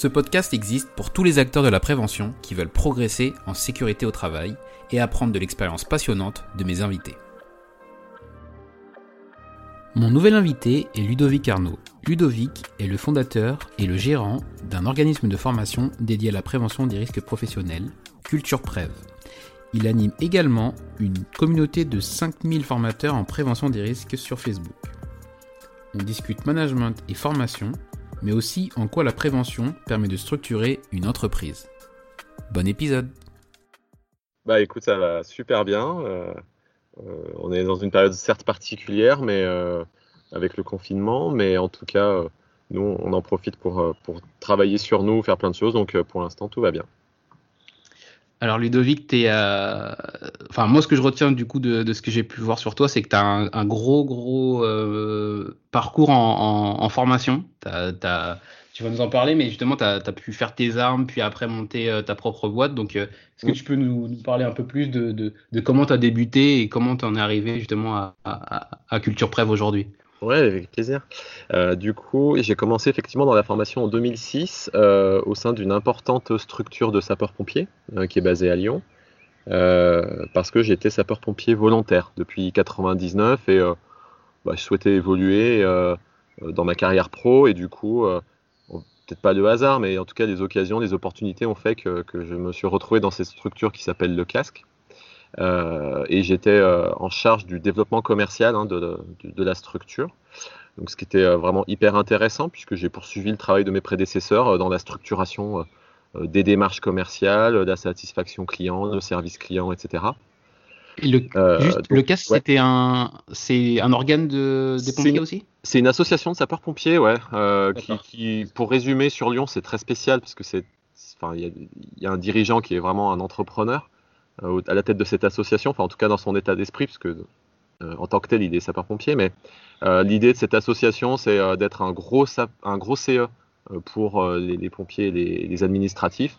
Ce podcast existe pour tous les acteurs de la prévention qui veulent progresser en sécurité au travail et apprendre de l'expérience passionnante de mes invités. Mon nouvel invité est Ludovic Arnaud. Ludovic est le fondateur et le gérant d'un organisme de formation dédié à la prévention des risques professionnels, Culture Prév. Il anime également une communauté de 5000 formateurs en prévention des risques sur Facebook. On discute management et formation, mais aussi en quoi la prévention permet de structurer une entreprise. Bon épisode Bah écoute, ça va super bien. Euh, euh, on est dans une période certes particulière, mais euh, avec le confinement, mais en tout cas, nous, on en profite pour, pour travailler sur nous, faire plein de choses. Donc pour l'instant, tout va bien. Alors Ludovic, t'es, euh... enfin moi ce que je retiens du coup de, de ce que j'ai pu voir sur toi, c'est que tu as un, un, gros gros euh, parcours en, en, en formation. Tu vas nous en parler, mais justement tu as, pu faire tes armes, puis après monter euh, ta propre boîte. Donc euh, est-ce que tu peux nous, nous, parler un peu plus de, de, de comment tu as débuté et comment tu en es arrivé justement à, à, à Culture Prév aujourd'hui? Ouais, avec plaisir. Euh, du coup, j'ai commencé effectivement dans la formation en 2006 euh, au sein d'une importante structure de sapeurs-pompiers euh, qui est basée à Lyon, parce que j'étais sapeur-pompier volontaire depuis 99 et bah, je souhaitais évoluer dans ma carrière pro et du coup, peut-être pas de hasard, mais en tout cas des occasions, des opportunités ont fait que, que je me suis retrouvé dans cette structure qui s'appelle le casque. Euh, et j'étais euh, en charge du développement commercial hein, de, de, de, la structure. Donc, ce qui était euh, vraiment hyper intéressant puisque j'ai poursuivi le travail de mes prédécesseurs dans la structuration des démarches commerciales, de la satisfaction client, de service client, etc. Et le, juste, donc, le CAS, ouais. c'était un, c'est un organe de, des pompiers aussi? C'est une association de sapeurs-pompiers, ouais, euh, qui, qui, pour résumer, sur Lyon, c'est très spécial parce que c'est, enfin, il y, y, a un dirigeant qui est vraiment un entrepreneur euh, à la tête de cette association, enfin en tout cas dans son état d'esprit, parce que euh, en tant que tel, il est sapeur-pompier, mais euh, l'idée de cette association, c'est euh, d'être un gros, un gros CE pour les, pompiers et les, administratifs,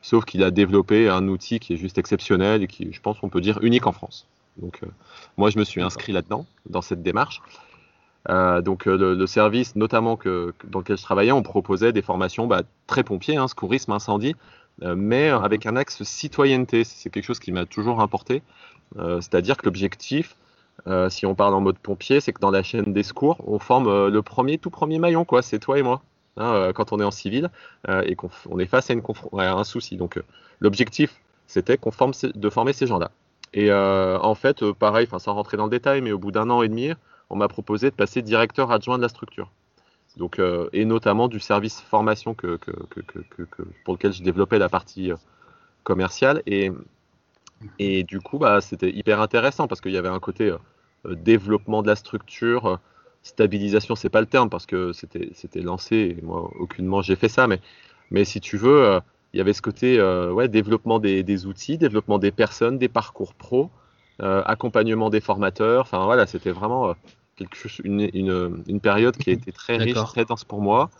sauf qu'il a développé un outil qui est juste exceptionnel et qui, je pense, on peut dire unique en France. Donc, moi, je me suis inscrit là-dedans, dans cette démarche. Euh, donc le, service, notamment dans lequel je travaillais, on proposait des formations bah, très pompiers, hein, secourisme, incendie, euh, mais avec un axe citoyenneté. C'est quelque chose qui m'a toujours importé. Euh, C'est-à-dire que l'objectif, euh, si on parle en mode pompier, c'est que dans la chaîne des secours, on forme le premier, tout premier maillon, quoi. C'est toi et moi. Hein, quand on est en civil et qu'on on est face à, une à un souci. Donc l'objectif, c'était forme de former ces gens-là. Et en fait, pareil, sans rentrer dans le détail, mais au bout d'un an et demi, on m'a proposé de passer directeur adjoint de la structure. Donc, euh, et notamment du service formation que, pour lequel je développais la partie euh, commerciale. Et, et du coup, bah, c'était hyper intéressant parce qu'il y avait un côté euh, développement de la structure, stabilisation, c'est pas le terme parce que c'était lancé et moi, aucunement j'ai fait ça, mais, mais si tu veux, il y avait ce côté ouais, développement des, outils, développement des personnes, des parcours pro, accompagnement des formateurs. Enfin voilà, c'était vraiment quelque chose, une, une, une, période qui a été très riche, très dense pour moi.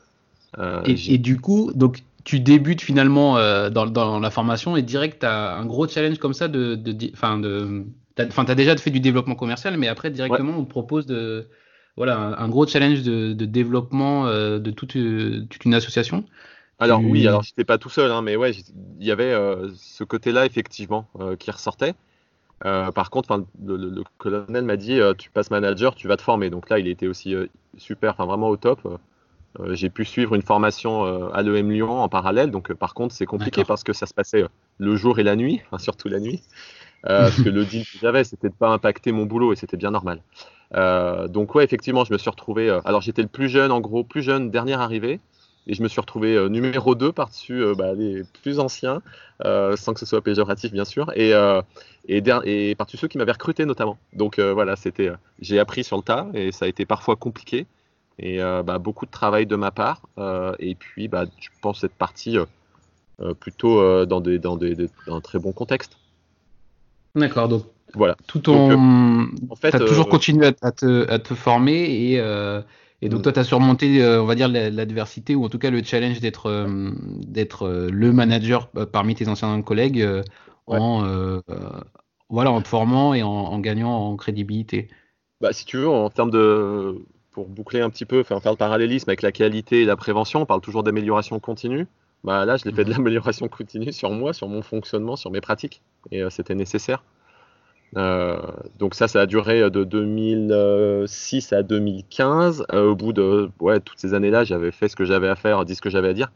Euh, et, et, du coup, donc tu débutes finalement euh, dans, dans, la formation et direct, tu as un gros challenge comme ça de. Enfin, de, tu as, as, déjà fait du développement commercial, mais après, directement, ouais. on te propose de. Voilà, un, un gros challenge de, de développement euh, de toute, toute, une association. Alors, tu... oui, alors j'étais pas tout seul, hein, mais ouais, il y avait ce côté-là, effectivement, qui ressortait. Par contre, le, colonel m'a dit tu passes manager, tu vas te former. Donc là, il était aussi super, enfin vraiment au top. j'ai pu suivre une formation à l'EM Lyon en parallèle. Donc par contre, c'est compliqué parce que ça se passait le jour et la nuit, surtout la nuit. parce que le deal que j'avais, c'était de pas impacter mon boulot et c'était bien normal. donc ouais, effectivement, je me suis retrouvé. alors j'étais le plus jeune, en gros, plus jeune, dernier arrivé. Et je me suis retrouvé euh, numéro 2 par-dessus euh, bah, les plus anciens, euh, sans que ce soit péjoratif bien sûr, et, et, et par-dessus ceux qui m'avaient recruté notamment. Donc voilà, c'était, j'ai appris sur le tas et ça a été parfois compliqué et bah, beaucoup de travail de ma part. et puis, bah, je pense être parti plutôt dans, des, dans, des, dans un très bon contexte. D'accord, donc voilà. Tout ton... en fait, as toujours continué à, te, à, te, former et, et donc, mm. toi, tu as surmonté, euh, on va dire, l'adversité ou en tout cas le challenge d'être euh, d'être euh, le manager parmi tes anciens collègues en, voilà, en te formant et en, gagnant en crédibilité. Bah, si tu veux, en termes de. Pour boucler un petit peu, faire, faire le parallélisme avec la qualité et la prévention, on parle toujours d'amélioration continue. Bah, là, je l'ai fait de mm. l'amélioration continue sur moi, sur mon fonctionnement, sur mes pratiques. Et c'était nécessaire. Euh, donc ça, ça a duré de 2006 à 2015. Euh, au bout de toutes ces années-là, j'avais fait ce que j'avais à faire, dit ce que j'avais à dire.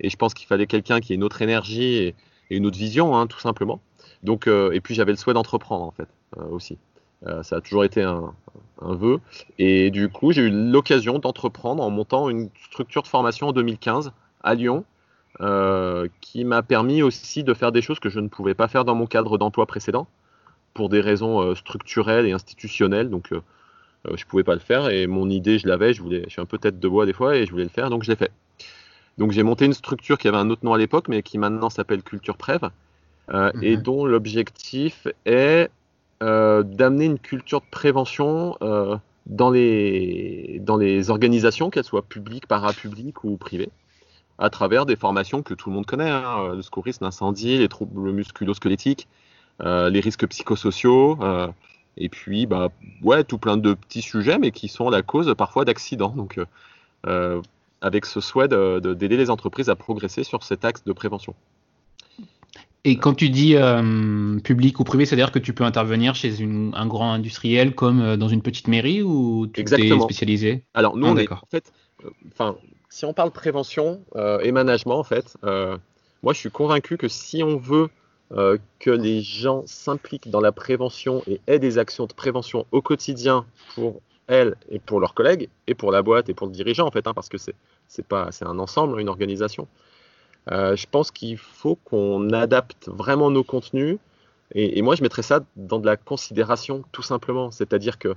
Et je pense qu'il fallait quelqu'un qui ait une autre énergie et, une autre vision, hein, tout simplement. Donc, euh, et puis j'avais le souhait d'entreprendre en fait aussi. ça a toujours été un, vœu. Et du coup, j'ai eu l'occasion d'entreprendre en montant une structure de formation en 2015 à Lyon, qui m'a permis aussi de faire des choses que je ne pouvais pas faire dans mon cadre d'emploi précédent pour des raisons euh, structurelles et institutionnelles. Donc, euh, euh, je pouvais pas le faire. Et mon idée, je l'avais. Je voulais, je suis un peu tête de bois des fois et je voulais le faire, donc je l'ai fait. Donc, j'ai monté une structure qui avait un autre nom à l'époque, mais qui maintenant s'appelle Culture Prév, et mhm. dont l'objectif est d'amener une culture de prévention dans les, dans les organisations, qu'elles soient publiques, parapubliques ou privées, à travers des formations que tout le monde connaît, hein, le secourisme, l'incendie, les troubles musculo-squelettiques, les risques psychosociaux, euh, et puis bah, ouais, tout plein de petits sujets, mais qui sont la cause parfois d'accidents. Donc, euh, avec ce souhait d'aider les entreprises à progresser sur cet axe de prévention. Et quand tu dis public ou privé, c'est-à-dire que tu peux intervenir chez un grand industriel comme dans une petite mairie ou tu es spécialisé? Alors nous, ah, on est, en fait, enfin, si on parle prévention et management, en fait, moi je suis convaincu que si on veut euh, que les gens s'impliquent dans la prévention et aient des actions de prévention au quotidien pour elles et pour leurs collègues et pour la boîte et pour le dirigeant en fait, hein, parce que c'est pas c'est un ensemble, une organisation. Euh, je pense qu'il faut qu'on adapte vraiment nos contenus et, moi je mettrais ça dans de la considération tout simplement, c'est-à-dire que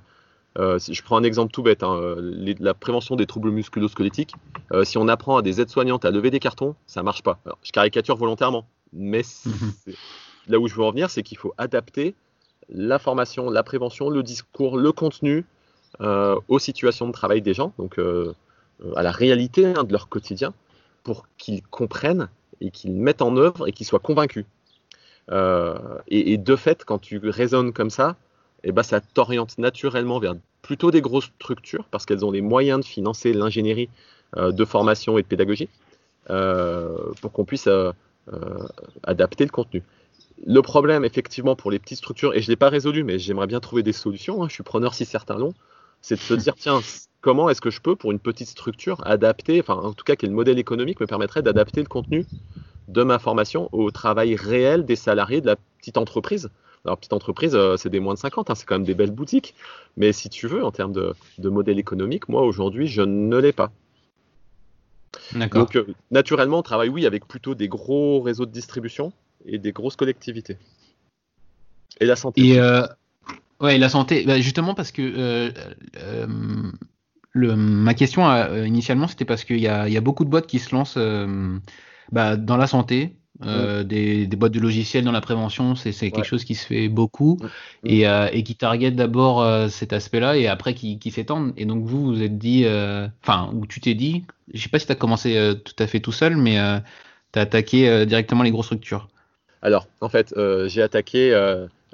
euh, je prends un exemple tout bête, hein, la prévention des troubles musculo-squelettiques. si on apprend à des aides-soignantes à lever des cartons, ça marche pas. je caricature volontairement, mais mhm. là où je veux en venir, c'est qu'il faut adapter la formation, la prévention, le discours, le contenu euh, aux situations de travail des gens, donc euh, à la réalité hein, de leur quotidien, pour qu'ils comprennent et qu'ils mettent en œuvre et qu'ils soient convaincus. Euh, et, de fait, quand tu raisonnes comme ça, eh ben, ça t'oriente naturellement vers plutôt des grosses structures parce qu'elles ont les moyens de financer l'ingénierie de formation et de pédagogie pour qu'on puisse euh, adapter le contenu. Le problème, effectivement, pour les petites structures, et je ne l'ai pas résolu, mais j'aimerais bien trouver des solutions, hein, je suis preneur si certains l'ont, c'est de se dire, tiens, comment est-ce que je peux, pour une petite structure, adapter, enfin, en tout cas, quel modèle économique me permettrait d'adapter le contenu de ma formation au travail réel des salariés de la petite entreprise? Alors, petite entreprise, euh, c'est des moins de 50, hein, c'est quand même des belles boutiques, mais si tu veux, en termes de modèle économique, moi, aujourd'hui, je ne l'ai pas. Donc, euh, naturellement, on travaille, oui, avec plutôt des gros réseaux de distribution et des grosses collectivités. Et la santé. Et euh, ouais, la santé, bah, justement parce que euh, le, ma question initialement, c'était parce qu'il y a, y a, beaucoup de boîtes qui se lancent bah, dans la santé, euh, des, boîtes de logiciels dans la prévention, c'est quelque chose qui se fait beaucoup et, euh, et, qui target d'abord euh, cet aspect-là et après qui, qui s'étendent. Et donc vous, vous êtes dit, enfin, ou tu t'es dit, je sais pas si tu as commencé tout à fait tout seul, mais tu as attaqué directement les grosses structures. Alors, en fait, j'ai attaqué,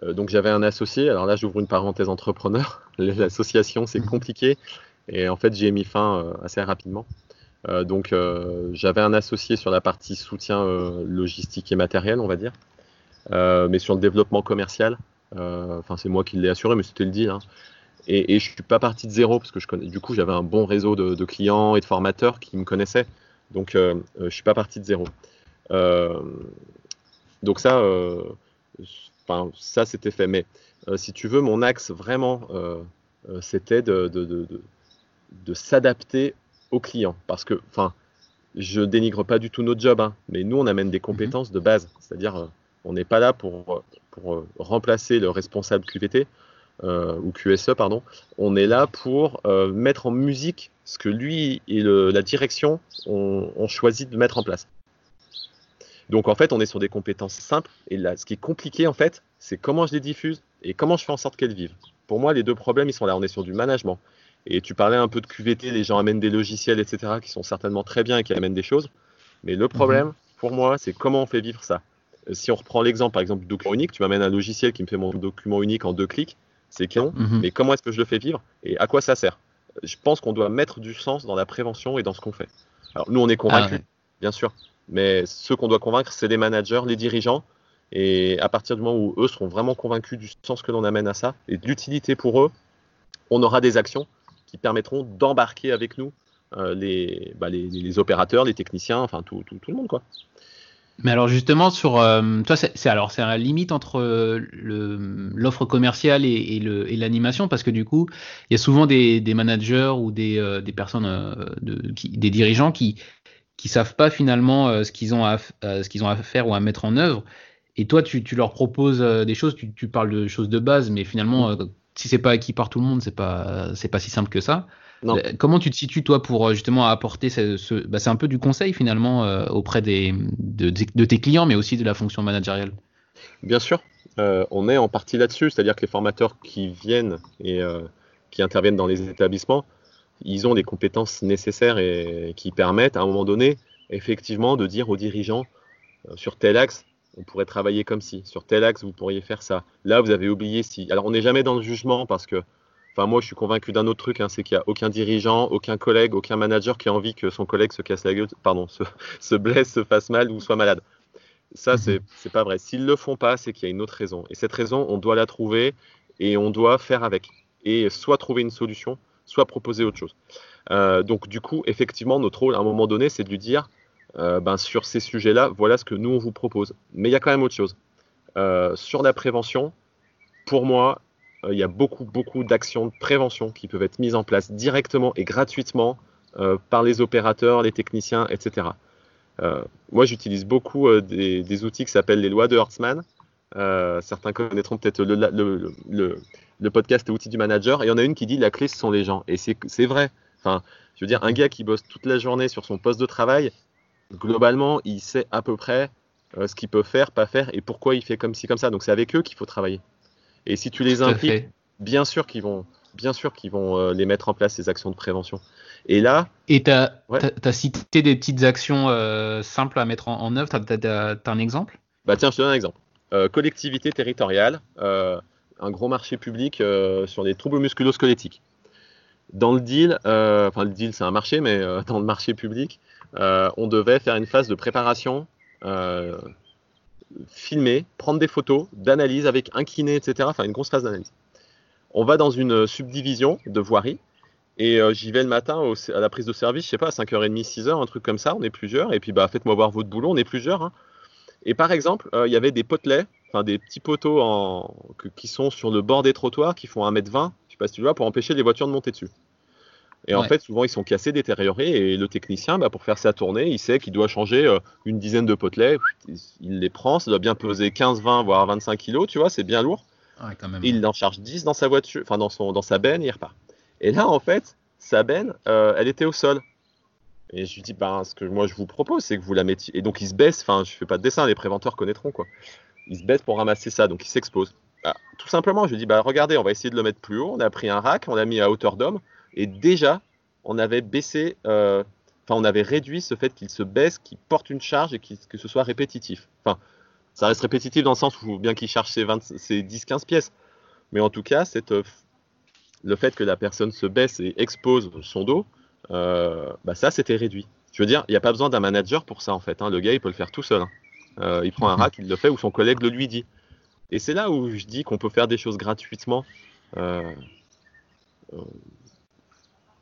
donc j'avais un associé, alors là j'ouvre une parenthèse entrepreneur, l'association c'est mmh. compliqué et en fait j'ai mis fin assez rapidement. Euh, donc euh, j'avais un associé sur la partie soutien euh, logistique et matériel, on va dire, mais sur le développement commercial, Enfin, c'est moi qui l'ai assuré, mais c'était le deal. Hein. Et, je suis pas parti de zéro parce que je connais, du coup, j'avais un bon réseau de, clients et de formateurs qui me connaissaient. Donc, euh, je suis pas parti de zéro. donc ça, ça c'était fait. Mais si tu veux, mon axe vraiment, c'était de, de, de s'adapter clients. Parce que, enfin, je dénigre pas du tout notre job, hein, mais nous, on amène des compétences de base. C'est-à-dire, euh, on n'est pas là pour, pour euh, remplacer le responsable QVT euh, ou QSE, pardon. On est là pour mettre en musique ce que lui et la direction ont, choisi de mettre en place. Donc, en fait, on est sur des compétences simples. Et là, ce qui est compliqué, en fait, c'est comment je les diffuse et comment je fais en sorte qu'elles vivent. Pour moi, les deux problèmes, ils sont là. On est sur du management. Et tu parlais un peu de QVT, les gens amènent des logiciels, etc., qui sont certainement très bien et qui amènent des choses. Mais le problème, mhm. pour moi, c'est comment on fait vivre ça. Euh, si on reprend l'exemple, par exemple, du document unique, tu m'amènes un logiciel qui me fait mon document unique en deux clics, c'est canon. Mhm. Mais comment est-ce que je le fais vivre et à quoi ça sert? Je pense qu'on doit mettre du sens dans la prévention et dans ce qu'on fait. Alors, nous, on est convaincus, ah bien sûr. Mais ceux qu'on doit convaincre, c'est les managers, les dirigeants. Et à partir du moment où eux seront vraiment convaincus du sens que l'on amène à ça et de l'utilité pour eux, on aura des actions qui permettront d'embarquer avec nous euh, bah, les, les, opérateurs, les techniciens, enfin tout, tout, tout le monde quoi. Mais alors justement sur euh, toi c'est alors c'est la limite entre l'offre commerciale et, l'animation parce que du coup il y a souvent des, managers ou des, euh, des personnes des dirigeants qui qui savent pas finalement ce qu'ils ont à ce qu'ils ont à faire ou à mettre en œuvre et toi tu, tu leur proposes des choses tu, tu, parles de choses de base mais finalement si c'est pas acquis par tout le monde, c'est pas c'est pas si simple que ça. Euh, comment tu te situes toi pour euh, justement apporter ce, bah, c'est un peu du conseil finalement euh, auprès des de, tes clients, mais aussi de la fonction managériale. Bien sûr, on est en partie là-dessus, c'est-à-dire que les formateurs qui viennent et qui interviennent dans les établissements, ils ont les compétences nécessaires et qui permettent à un moment donné effectivement de dire aux dirigeants sur tel axe on pourrait travailler comme si. Sur tel axe, vous pourriez faire ça. Là, vous avez oublié si. Alors, on n'est jamais dans le jugement parce que, enfin, moi, je suis convaincu d'un autre truc, hein, c'est qu'il n'y a aucun dirigeant, aucun collègue, aucun manager qui a envie que son collègue se casse la gueule, pardon, se, blesse, se fasse mal ou soit malade. Ça, mhm. c'est pas vrai. S'ils le font pas, c'est qu'il y a une autre raison. Et cette raison, on doit la trouver et on doit faire avec. Et soit trouver une solution, soit proposer autre chose. Euh, donc, du coup, effectivement, notre rôle, à un moment donné, c'est de lui dire euh, ben, sur ces sujets-là, voilà ce que nous, on vous propose. Mais il y a quand même autre chose. Euh, sur la prévention, pour moi, euh, il y a beaucoup, beaucoup d'actions de prévention qui peuvent être mises en place directement et gratuitement par les opérateurs, les techniciens, etc. moi, j'utilise beaucoup des, outils qui s'appellent les lois de Hertzmann. certains connaîtront peut-être le, le, podcast Outils du manager. Il y en a une qui dit la clé, ce sont les gens. Et c'est vrai. Enfin, je veux dire, un gars qui bosse toute la journée sur son poste de travail, globalement, il sait à peu près euh, ce qu'il peut faire, pas faire et pourquoi il fait comme ci, comme ça. Donc c'est avec eux qu'il faut travailler. Et si tu les impliques, bien sûr qu'ils vont, bien sûr qu'ils vont euh, les mettre en place, ces actions de prévention. Et là. Et tu as, cité des petites actions euh, simples à mettre en, œuvre. Tu as, un exemple? Bah tiens, je te donne un exemple. collectivité territoriale, un gros marché public sur les troubles musculo-squelettiques. Dans le deal, enfin le deal c'est un marché, mais dans le marché public, on devait faire une phase de préparation, euh, filmer, prendre des photos, d'analyse avec un kiné, etc. Enfin, une grosse phase d'analyse. On va dans une subdivision de voirie et euh, j'y vais le matin à la prise de service, je sais pas, à 5h30, 6h, un truc comme ça, on est plusieurs. Et puis, bah, faites-moi voir votre boulot, on est plusieurs. Hein. Et par exemple, il y avait des potelets, enfin des petits poteaux qui sont sur le bord des trottoirs qui font 1m20, je sais pas si tu vois, pour empêcher les voitures de monter dessus. Et en fait, souvent, ils sont cassés, détériorés, et le technicien, bah, pour faire sa tournée, il sait qu'il doit changer euh, une dizaine de potelets, il les prend, ça doit bien peser 15, 20, voire 25 kilos, tu vois, c'est bien lourd. il en charge 10 dans sa voiture, enfin dans, son, dans sa benne, et il repart. Et là, en fait, sa benne, euh, elle était au sol. Et je lui dis, bah, ce que moi je vous propose, c'est que vous la mettiez. Et donc il se baisse, enfin, je fais pas de dessin, les préventeurs connaîtront quoi. Il se baisse pour ramasser ça, donc il s'expose. Bah, tout simplement, je lui dis, bah, regardez, on va essayer de le mettre plus haut. On a pris un rack, on l'a mis à hauteur d'homme. Et déjà, on avait baissé, euh, on avait réduit ce fait qu'il se baisse, qu'il porte une charge et que ce soit répétitif. Enfin, ça reste répétitif dans le sens où bien qu'il charge ses, 10-15 pièces. Mais en tout cas, euh, le fait que la personne se baisse et expose son dos, euh, bah ça, c'était réduit. Je veux dire, il n'y a pas besoin d'un manager pour ça, en fait. Hein. Le gars, il peut le faire tout seul. Hein. il prend un rack, il le fait, ou son collègue le lui dit. Et c'est là où je dis qu'on peut faire des choses gratuitement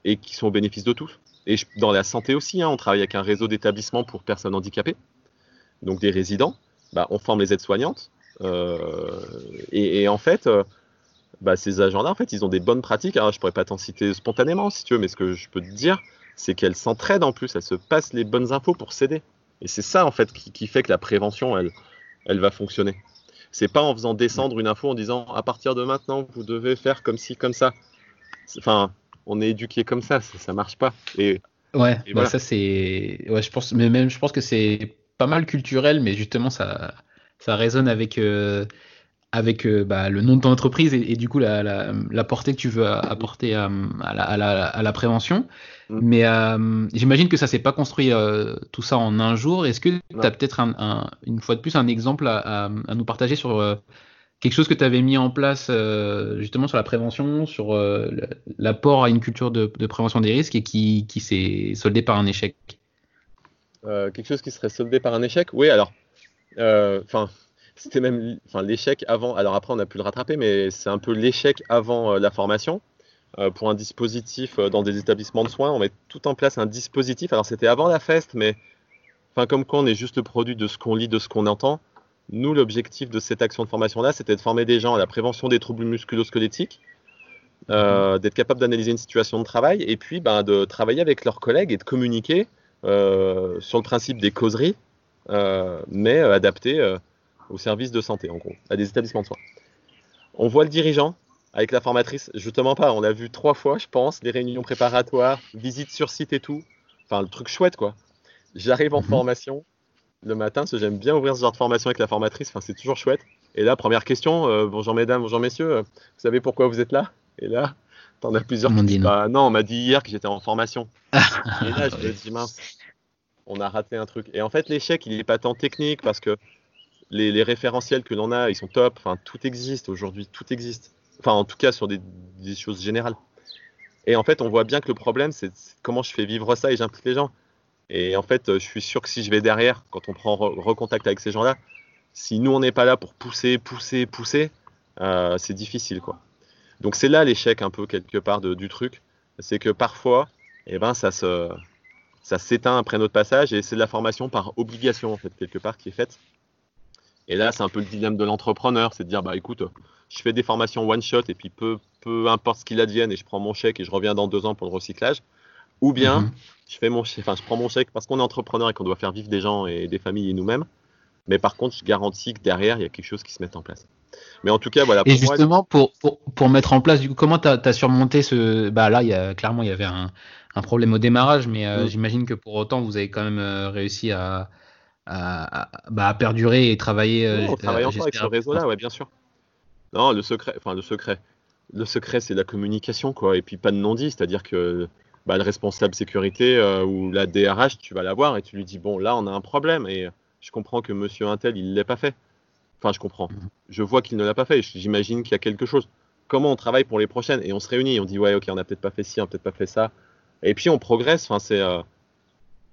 et qui sont au bénéfice de tous. Et dans la santé aussi, hein, on travaille avec un réseau d'établissements pour personnes handicapées, donc des résidents. Bah, on forme les aides-soignantes. et, en fait, bah, ces agents-là, en fait, ils ont des bonnes pratiques. Alors, je pourrais pas t'en citer spontanément, si tu veux, mais ce que je peux te dire, c'est qu'elles s'entraident en plus, elles se passent les bonnes infos pour s'aider. Et c'est ça, en fait, qui, fait que la prévention, elle, elle va fonctionner. C'est pas en faisant descendre une info en disant à partir de maintenant, vous devez faire comme ci, comme ça. Enfin, on est éduqué comme ça, ça, ça marche pas. Et, ouais, bah, ça c'est, ouais, je pense, mais même, je pense que c'est pas mal culturel, mais justement ça, ça résonne avec. Euh, avec euh, bah, le nom de ton entreprise et, du coup la, la, portée que tu veux apporter à, la, à la, prévention. Mm. Mais euh, j'imagine que ça s'est pas construit tout ça en un jour. Est-ce que tu as peut-être un, une fois de plus un exemple à, à nous partager sur quelque chose que tu avais mis en place justement sur la prévention, sur l'apport à une culture de, prévention des risques et qui, s'est soldé par un échec? Quelque chose qui serait soldé par un échec? Oui, alors, enfin c'était même l'échec avant. Alors après, on a pu le rattraper, mais c'est un peu l'échec avant euh, la formation. Euh, pour un dispositif euh, dans des établissements de soins, on met tout en place un dispositif. Alors c'était avant la feste, mais enfin, comme quoi on est juste le produit de ce qu'on lit, de ce qu'on entend. Nous, l'objectif de cette action de formation-là, c'était de former des gens à la prévention des troubles musculo-squelettiques, mmh. d'être capable d'analyser une situation de travail et puis ben, de travailler avec leurs collègues et de communiquer sur le principe des causeries, mais adaptées au service de santé, en gros, à des établissements de soins. On voit le dirigeant avec la formatrice, justement pas, on l'a vu trois fois, je pense, les réunions préparatoires, visites sur site et tout. Enfin, le truc chouette, quoi. J'arrive en mhm. formation le matin, parce que j'aime bien ouvrir ce genre de formation avec la formatrice, enfin, c'est toujours chouette. Et là, première question, euh, bonjour mesdames, bonjour messieurs, euh, vous savez pourquoi vous êtes là? Et là, t'en as plusieurs qui disent, bah non, on m'a dit hier que j'étais en formation. et là, je me dis, mince, on a raté un truc. Et en fait, l'échec, il n'est pas tant technique, parce que les, référentiels que l'on a, ils sont top. Enfin, tout existe aujourd'hui, tout existe. Enfin, en tout cas, sur des, choses générales. Et en fait, on voit bien que le problème, c'est comment je fais vivre ça et j'implique les gens. Et en fait, je suis sûr que si je vais derrière, quand on prend recontact avec ces gens-là, si nous, on n'est pas là pour pousser, pousser, pousser, euh, c'est difficile, quoi. Donc c'est là l'échec un peu quelque part du truc, c'est que parfois, eh ben, ça se, ça s'éteint après notre passage et c'est de la formation par obligation en fait quelque part qui est faite. Et là, c'est un peu le dilemme de l'entrepreneur, c'est de dire, bah écoute, je fais des formations one shot et puis peu, peu importe ce qu'il advienne et je prends mon chèque et je reviens dans deux ans pour le recyclage. Ou bien, mhm. je fais mon enfin, je prends mon chèque parce qu'on est entrepreneur et qu'on doit faire vivre des gens et des familles et nous-mêmes. Mais par contre, je garantis que derrière, il y a quelque chose qui se met en place. Mais en tout cas, voilà. et justement, pour, pour, pour, mettre en place, du coup, comment tu as, surmonté ce. Bah là, il y a, clairement, il y avait un, un problème au démarrage, mais euh, mm. j'imagine que pour autant, vous avez quand même euh, réussi à, à, bah, perdurer et travailler. Euh, on travaille encore avec ce réseau-là, ouais, bien sûr. Non, le secret, enfin le secret, le secret, c'est la communication, quoi, et puis pas de non-dit, c'est-à-dire que bah, le responsable sécurité euh, ou la DRH, tu vas la voir et tu lui dis bon, là, on a un problème et je comprends que Monsieur Intel, il l'a pas fait. Enfin, je comprends. Mhm. Je vois qu'il ne l'a pas fait. J'imagine qu'il y a quelque chose. Comment on travaille pour les prochaines? Et on se réunit. On dit ouais, ok, on n'a peut-être pas fait ci, on n'a peut-être pas fait ça. Et puis on progresse. Enfin, c'est euh,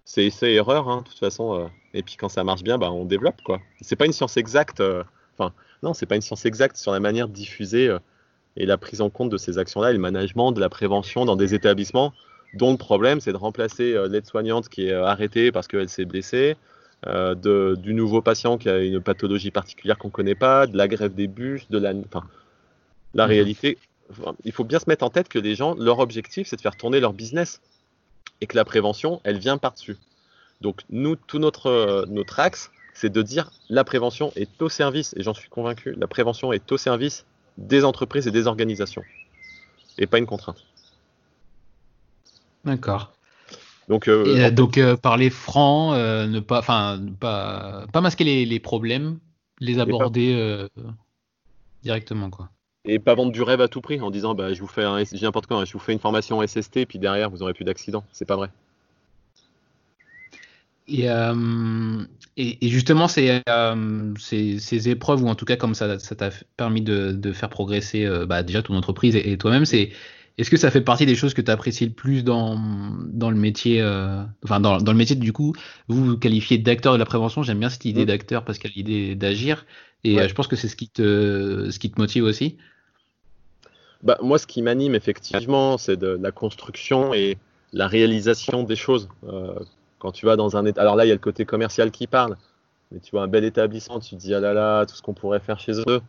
c'est essai erreur, hein, de toute façon. Euh, et puis quand ça marche bien, bah, on développe quoi. C'est pas une science exacte. Euh, enfin, non, c'est pas une science exacte sur la manière de diffuser et la prise en compte de ces actions-là, et le management de la prévention dans des établissements dont le problème c'est de remplacer l'aide-soignante qui est arrêtée parce qu'elle s'est blessée, de, du nouveau patient qui a une pathologie particulière qu'on connaît pas, de la grève des bus, de la, enfin, la mmh. réalité. il faut bien se mettre en tête que les gens, leur objectif, c'est de faire tourner leur business et que la prévention, elle vient par-dessus. Donc nous, tout notre, euh, notre axe, c'est de dire la prévention est au service, et j'en suis convaincu, la prévention est au service des entreprises et des organisations, et pas une contrainte. D'accord. Donc, euh, euh, donc parler franc, ne pas, enfin, pas, pas masquer les, les, problèmes, les aborder directement, quoi et pas vendre du rêve à tout prix en disant bah, je vous fais un, n'importe quoi, je vous fais une formation SST puis derrière vous aurez plus d'accident. C'est pas vrai. Et, euh, et, justement, ces, euh, ces, ces, épreuves, ou en tout cas comme ça t'a permis de, de, faire progresser euh, bah, déjà ton entreprise et, toi-même, c'est Est-ce que ça fait partie des choses que tu apprécies le plus dans, dans le métier euh, Enfin, dans, dans, le métier, du coup, vous vous qualifiez d'acteur de la prévention. J'aime bien cette idée d'acteur parce qu'il y a l'idée d'agir. Et euh, je pense que c'est ce, qui te, ce qui te motive aussi. Bah, moi, ce qui m'anime, effectivement, c'est de la construction et la réalisation des choses. Euh, quand tu vas dans un Alors là, il y a le côté commercial qui parle. Mais tu vois un bel établissement, tu te dis, ah là là, tout ce qu'on pourrait faire chez eux.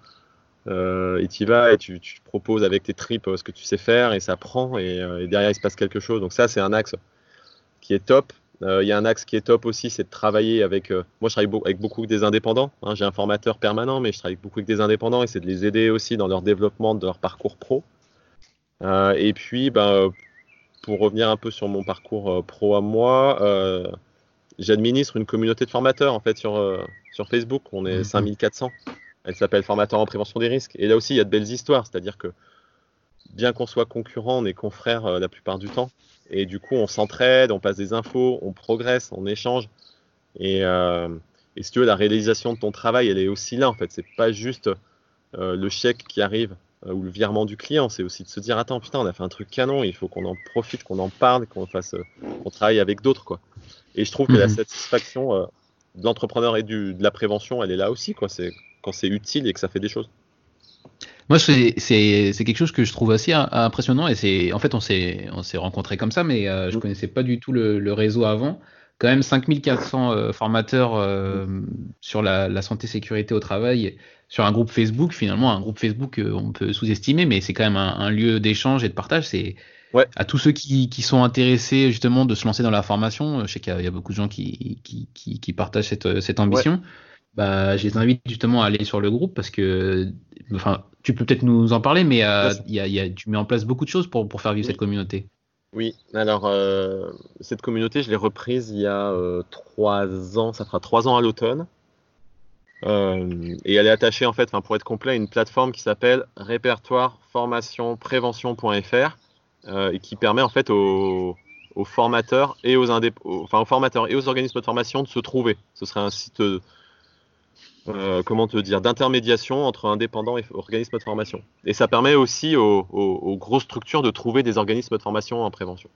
Euh, et tu y vas et tu, tu, proposes avec tes tripes euh, ce que tu sais faire et ça prend euh, et, derrière il se passe quelque chose. Donc ça c'est un axe qui est top. Il y a un axe qui est top aussi, c'est de travailler avec. moi je travaille avec beaucoup des indépendants. Hein. J'ai un formateur permanent, mais je travaille beaucoup avec des indépendants et c'est de les aider aussi dans leur développement de leur parcours pro. et puis ben, pour revenir un peu sur mon parcours pro à moi, j'administre une communauté de formateurs en fait sur, sur Facebook. On est 5400. Elle s'appelle Formateur en prévention des risques. Et là aussi, il y a de belles histoires, c'est-à-dire que bien qu'on soit concurrent, on est confrères euh, la plupart du temps. Et du coup, on s'entraide, on passe des infos, on progresse, on échange. Et, euh, si tu veux, la réalisation de ton travail, elle est aussi là, en fait. C'est pas juste euh, le chèque qui arrive ou le virement du client, c'est aussi de se dire attends, putain, on a fait un truc canon, il faut qu'on en profite, qu'on en parle, qu'on fasse, qu'on travaille avec d'autres, quoi. Et je trouve que la mhm. satisfaction de l'entrepreneur et du, de la prévention, elle est là aussi, quoi. C'est quand c'est utile et que ça fait des choses. Moi, c'est quelque chose que je trouve assez impressionnant et c'est en fait on s'est rencontrés comme ça, mais euh, je mm. connaissais pas du tout le, réseau avant. Quand même 5400 euh, formateurs euh, sur la, santé sécurité au travail sur un groupe Facebook. Finalement, un groupe Facebook on peut sous-estimer, mais c'est quand même un, lieu d'échange et de partage. C'est à tous ceux qui, sont intéressés justement de se lancer dans la formation. Je sais qu'il y, a beaucoup de gens qui, qui, partagent cette, cette ambition bah, je les invite justement à aller sur le groupe parce que, enfin, tu peux peut-être nous en parler, mais euh, y a, tu mets en place beaucoup de choses pour, pour faire vivre cette communauté. Oui, alors euh, cette communauté, je l'ai reprise il y a euh, trois ans, ça fera trois ans à l'automne. et elle est attachée en fait, pour être complet, à une plateforme qui s'appelle répertoire formation prévention.fr et qui permet en fait aux, aux formateurs et aux, enfin, aux formateurs et aux organismes de formation de se trouver. Ce serait un site euh, comment te dire, d'intermédiation entre indépendants et organismes de formation. Et ça permet aussi aux, grosses structures de trouver des organismes de formation en prévention.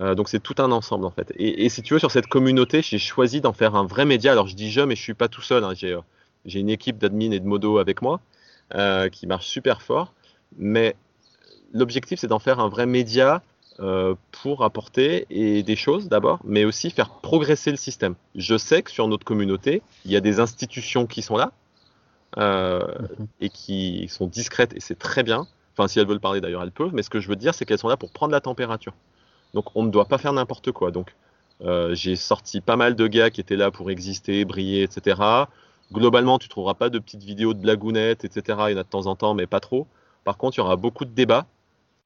Euh, donc c'est tout un ensemble en fait. Et, si tu veux, sur cette communauté, j'ai choisi d'en faire un vrai média. Alors je dis je, mais je suis pas tout seul. Hein. Euh, j'ai une équipe d'admin et de modo avec moi qui marche super fort. Mais l'objectif, c'est d'en faire un vrai média euh, pour apporter et des choses d'abord, mais aussi faire progresser le système. Je sais que sur notre communauté, il y a des institutions qui sont là euh, mhm. et qui sont discrètes et c'est très bien. Enfin, si elles veulent parler d'ailleurs, elles peuvent, mais ce que je veux dire, c'est qu'elles sont là pour prendre la température. Donc on ne doit pas faire n'importe quoi. Donc euh, j'ai sorti pas mal de gars qui étaient là pour exister, briller, etc. Globalement, tu trouveras pas de petites vidéos de blagounettes, etc. Il y en a de temps en temps, mais pas trop. Par contre, il y aura beaucoup de débats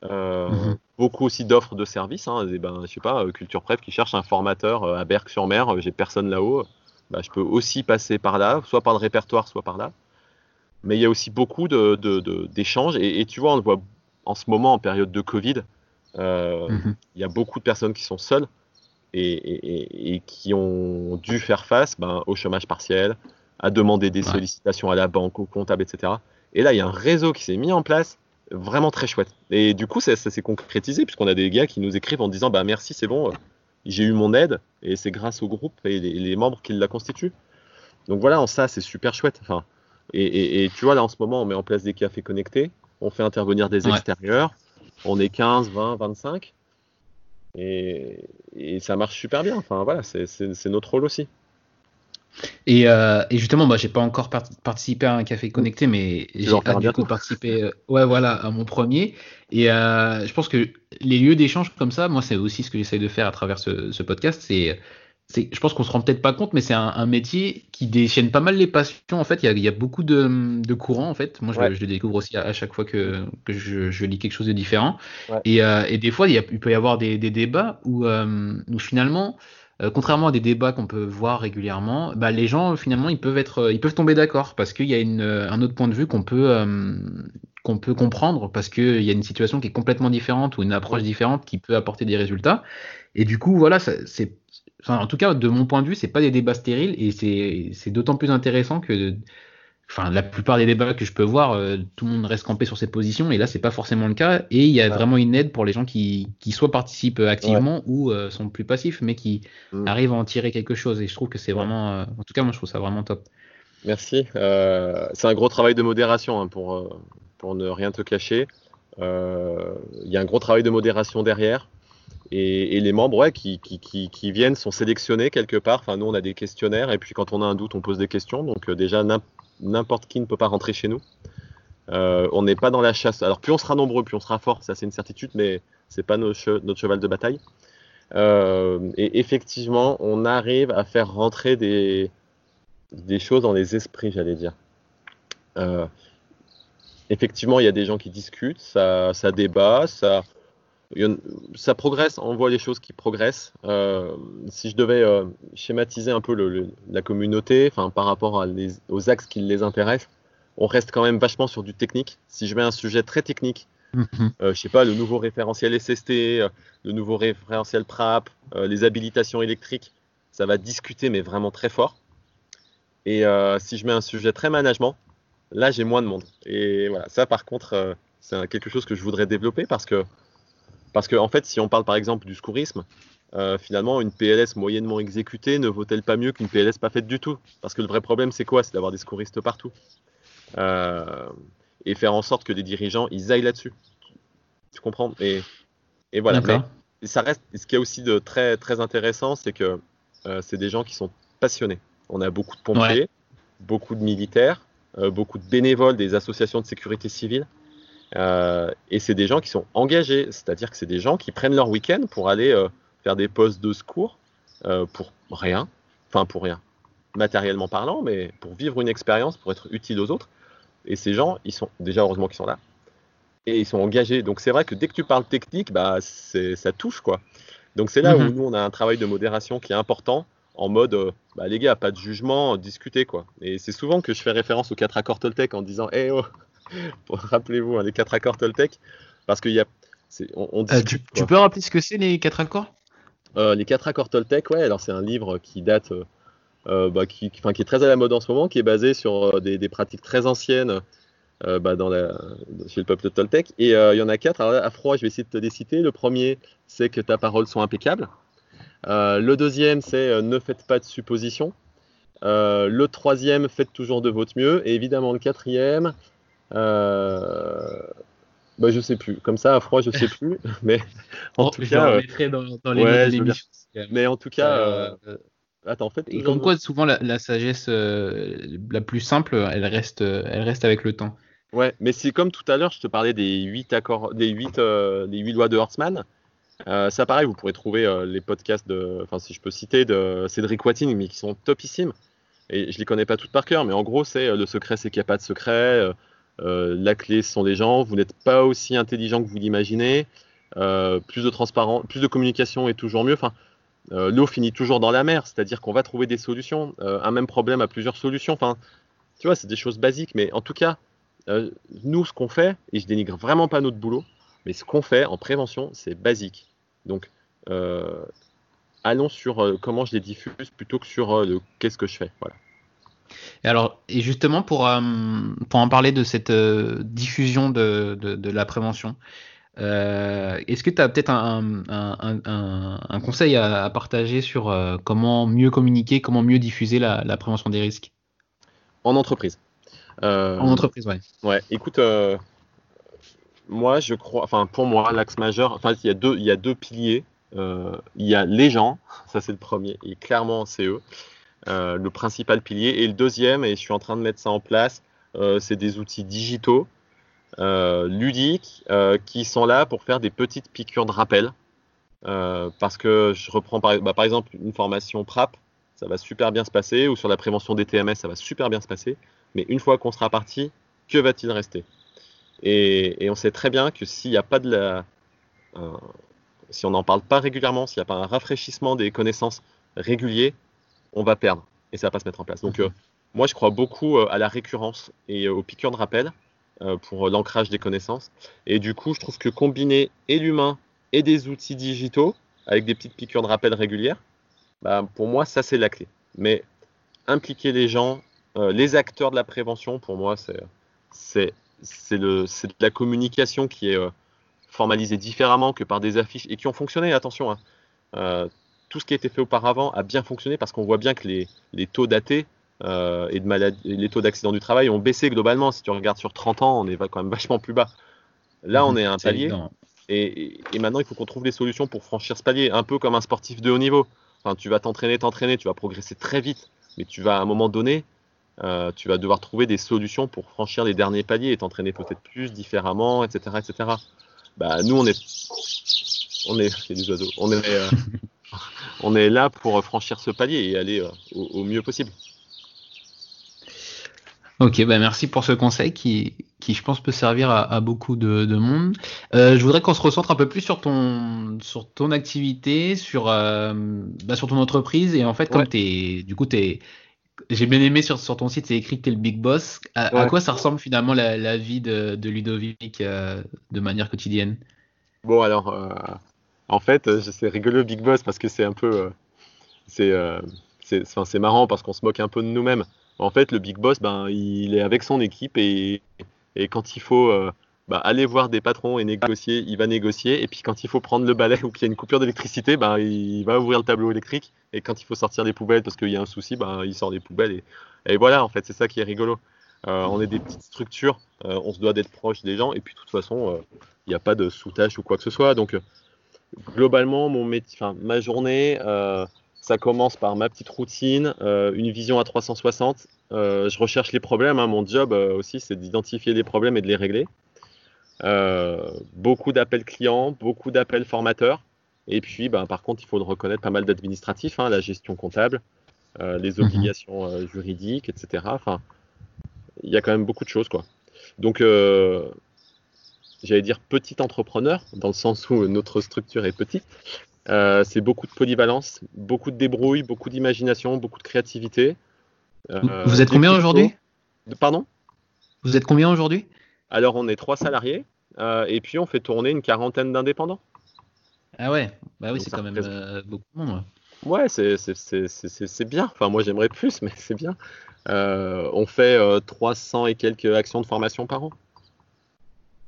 euh, mhm. Beaucoup aussi d'offres de services. Hein, ben, je sais pas, euh, Culture Prep qui cherche un formateur euh, à Berck-sur-Mer, j'ai personne là-haut. Bah, je peux aussi passer par là, soit par le répertoire, soit par là. Mais il y a aussi beaucoup d'échanges. De, et, tu vois, on le voit en ce moment, en période de Covid, mhm. il y a beaucoup de personnes qui sont seules et, qui ont dû faire face ben, au chômage partiel, à demander des sollicitations à la banque, au comptable, etc. Et là, il y a un réseau qui s'est mis en place vraiment très chouette. Et du coup, ça, s'est concrétisé puisqu'on a des gars qui nous écrivent en disant bah merci, c'est bon, euh, j'ai eu mon aide et c'est grâce au groupe et les, membres qui la constituent. Donc voilà, en ça, c'est super chouette. Enfin, et, tu vois, là en ce moment, on met en place des cafés connectés, on fait intervenir des extérieurs, on est 15, 20, 25 et, et ça marche super bien. Enfin voilà, c'est notre rôle aussi. Euh, et, justement, moi, j'ai pas encore participé à un café connecté, mais j'ai du coup participé, euh, ouais, voilà, à mon premier. Et euh, je pense que les lieux d'échange comme ça, moi, c'est aussi ce que j'essaie de faire à travers ce, podcast. C'est, je pense qu'on se rend peut-être pas compte, mais c'est un, métier qui déchaîne pas mal les passions. En fait, il y a, beaucoup de, courants. En fait, moi, je, le découvre aussi à, chaque fois que, je, lis quelque chose de différent. Et, des fois, il, peut y avoir des, débats où, où finalement euh, contrairement à des débats qu'on peut voir régulièrement, bah, les gens finalement ils peuvent être, ils peuvent tomber d'accord parce qu'il y a une, un autre point de vue qu'on peut euh, qu'on peut comprendre parce qu'il y a une situation qui est complètement différente ou une approche différente qui peut apporter des résultats. Et du coup, voilà, c'est, enfin, en tout cas de mon point de vue, c'est pas des débats stériles et c'est, c'est d'autant plus intéressant que enfin la plupart des débats que je peux voir, euh, tout le monde reste campé sur ses positions et là c'est pas forcément le cas et il y a vraiment une aide pour les gens qui, qui soit participent activement ou euh, sont plus passifs mais qui mm. arrivent à en tirer quelque chose et je trouve que c'est vraiment, euh, en tout cas moi je trouve ça vraiment top. Merci. c'est un gros travail de modération hein, pour, pour ne rien te cacher. Il y a un gros travail de modération derrière. Et, les membres ouais, qui, qui, qui, viennent sont sélectionnés quelque part. Enfin, nous, on a des questionnaires et puis quand on a un doute, on pose des questions. Donc, déjà, n'importe qui ne peut pas rentrer chez nous. Euh, on n'est pas dans la chasse. Alors plus on sera nombreux, plus on sera fort, ça c'est une certitude, mais c'est pas notre, cheval de bataille. Euh, et effectivement, on arrive à faire rentrer des, choses dans les esprits, j'allais dire. Euh, effectivement, il y a des gens qui discutent, ça débat, ça, ça progresse, on voit les choses qui progressent. Euh, si je devais euh, schématiser un peu la communauté, enfin par rapport aux axes qui les intéressent, on reste quand même vachement sur du technique. Si je mets un sujet très technique, mhm. euh, je sais pas, le nouveau référentiel SST, le nouveau référentiel PRAP, les habilitations électriques, ça va discuter mais vraiment très fort. Et si je mets un sujet très management, là j'ai moins de monde. Et voilà, ça par contre, c'est quelque chose que je voudrais développer parce que parce qu'en en fait, si on parle par exemple du secourisme, euh, finalement, une PLS moyennement exécutée ne vaut-elle pas mieux qu'une PLS pas faite du tout? Parce que le vrai problème, c'est quoi? C'est d'avoir des secouristes partout. Euh, et faire en sorte que les dirigeants, ils aillent là-dessus. Tu comprends? Et, et, voilà. Mais ça reste, ce qui est aussi de très, très intéressant, c'est que euh, c'est des gens qui sont passionnés. On a beaucoup de pompiers, beaucoup de militaires, beaucoup de bénévoles des associations de sécurité civile. Euh, et c'est des gens qui sont engagés, c'est-à-dire que c'est des gens qui prennent leur week-end pour aller euh, faire des postes de secours euh, pour rien, enfin pour rien, matériellement parlant, mais pour vivre une expérience, pour être utile aux autres. Et ces gens, ils sont déjà heureusement qu'ils sont là, et ils sont engagés. Donc c'est vrai que dès que tu parles technique, bah ça touche quoi. Donc c'est là où mhm. nous on a un travail de modération qui est important en mode bah, les gars, pas de jugement, discutez quoi. Et c'est souvent que je fais référence aux quatre accords Toltec en disant Eh oh, Rappelez-vous, hein, les quatre accords Toltec, parce qu'il y a. On, euh, tu, peux rappeler ce que c'est les quatre accords? Euh, Les quatre accords Toltec, ouais. Alors c'est un livre qui date, euh, bah, qui, qui, est très à la mode en ce moment, qui est basé sur des, pratiques très anciennes bah, dans la, chez le peuple Toltec. Et il y en a quatre. Alors à froid, je vais essayer de te les citer. Le premier, c'est que ta parole soit impeccable. le deuxième, c'est ne faites pas de suppositions. le troisième, faites toujours de votre mieux. Et évidemment, le quatrième, euh, bah, je sais plus. Comme ça, à froid, je sais plus. Mais en tout cas, euh, dans, dans les Mais en tout cas, euh, euh, attends, en fait. Et comme quoi, souvent la, sagesse la plus simple, elle reste, elle reste avec le temps. Ouais, mais c'est comme tout à l'heure, je te parlais des 8 accords, des 8, des 8 lois de Horstman. ça, pareil, vous pourrez trouver les podcasts de, enfin, si je peux citer, de Cédric Watting, mais qui sont topissimes. Et je les connais pas toutes par cœur, mais en gros, c'est le secret, c'est qu'il n'y a pas de secret. Euh, la clé, ce sont les gens. Vous n'êtes pas aussi intelligent que vous l'imaginez. Euh, plus de transparence, plus de communication est toujours mieux. Enfin, euh, l'eau finit toujours dans la mer, c'est-à-dire qu'on va trouver des solutions. un même problème a plusieurs solutions. Enfin, tu vois, c'est des choses basiques, mais en tout cas, nous, ce qu'on fait, et je dénigre vraiment pas notre boulot, mais ce qu'on fait en prévention, c'est basique. Donc, allons sur comment je les diffuse plutôt que sur qu'est-ce que je fais. Voilà. Et alors, et justement, pour, euh, pour en parler de cette euh, diffusion de, de, la prévention, euh, est-ce que tu as peut-être un, un, un, conseil à, partager sur comment mieux communiquer, comment mieux diffuser la, la prévention des risques? En entreprise. en entreprise, ouais. Ouais, écoute, moi, je crois, enfin, pour moi, l'axe majeur, enfin, il y a deux, il y a deux piliers. il y a les gens, ça c'est le premier, et clairement c'est eux. Euh, le principal pilier. Et le deuxième, et je suis en train de mettre ça en place, euh, c'est des outils digitaux, euh, ludiques, qui sont là pour faire des petites piqûres de rappel. parce que je reprends bah, par, exemple une formation PRAP, ça va super bien se passer, ou sur la prévention des TMS, ça va super bien se passer. Mais une fois qu'on sera parti, que va-t-il rester? Et, on sait très bien que s'il n'y a pas de la. si on n'en parle pas régulièrement, s'il n'y a pas un rafraîchissement des connaissances réguliers, on va perdre et ça va pas se mettre en place. Donc, euh, moi, je crois beaucoup euh, à la récurrence et aux piqûres de rappel euh, pour l'ancrage des connaissances. Et du coup, je trouve que combiner et l'humain et des outils digitaux avec des petites piqûres de rappel régulières, bah, pour moi, ça, c'est la clé. Mais impliquer les gens, les acteurs de la prévention, pour moi, c'est de la communication qui est formalisée différemment que par des affiches et qui ont fonctionné, attention. Hein. Tout ce qui a été fait auparavant a bien fonctionné parce qu'on voit bien que les, les taux datés euh, et de les taux d'accidents du travail ont baissé globalement. Si tu regardes sur 30 ans, on est quand même vachement plus bas. Là, on mhm. est à un palier. Et, maintenant, il faut qu'on trouve des solutions pour franchir ce palier, un peu comme un sportif de haut niveau. Enfin, tu vas t'entraîner, t'entraîner, tu vas progresser très vite, mais tu vas à un moment donné, euh, tu vas devoir trouver des solutions pour franchir les derniers paliers et t'entraîner peut-être plus différemment, etc., etc. Bah, nous, on est, on est, des oiseaux. On est, euh, on est là pour franchir ce palier et aller au mieux possible. Ok, bah merci pour ce conseil qui, qui je pense peut servir à, beaucoup de, monde. Euh, je voudrais qu'on se recentre un peu plus sur ton sur ton activité, sur euh, bah, sur ton entreprise et en fait comme t'es du coup t'es j'ai bien aimé sur, sur ton site c'est écrit que t'es le big boss. À, quoi ça ressemble finalement la, vie de, de Ludovic euh, de manière quotidienne? Bon alors en fait c'est rigolo big boss parce que c'est un peu c'est c'est marrant parce qu'on se moque un peu de nous-mêmes. En fait, le big boss, ben, il est avec son équipe et, quand il faut euh, ben, aller voir des patrons et négocier, il va négocier. Et puis quand il faut prendre le balai ou qu'il y a une coupure d'électricité, ben, il va ouvrir le tableau électrique. Et quand il faut sortir des poubelles parce qu'il y a un souci, ben, il sort des poubelles. Et, voilà, en fait, c'est ça qui est rigolo. Euh, on est des petites structures, euh, on se doit d'être proche des gens. Et puis de toute façon, il n'y a pas de sous-tâche ou quoi que ce soit. Donc globalement, mon métier, ma journée ça commence par ma petite routine, euh, une vision à 360. Euh, je recherche les problèmes. Hein. Mon job euh, aussi, c'est d'identifier les problèmes et de les régler. beaucoup d'appels clients, beaucoup d'appels formateurs. Et puis, ben, par contre, il faut reconnaître pas mal d'administratifs, hein, la gestion comptable, les mhm. obligations juridiques, etc. Enfin, il y a quand même beaucoup de choses, quoi. Donc, j'allais dire petit entrepreneur, dans le sens où notre structure est petite, euh, c'est beaucoup de polyvalence, beaucoup de débrouille, beaucoup d'imagination, beaucoup de créativité. Euh, vous êtes combien aujourd'hui? Pardon? Vous êtes combien aujourd'hui? Alors on est trois salariés euh, et puis on fait tourner une quarantaine d'indépendants. Ah ouais, bah oui, c'est quand même beaucoup de monde. Ouais, c'est bien. Enfin, moi j'aimerais plus, mais c'est bien. on fait 300 et quelques actions de formation par an.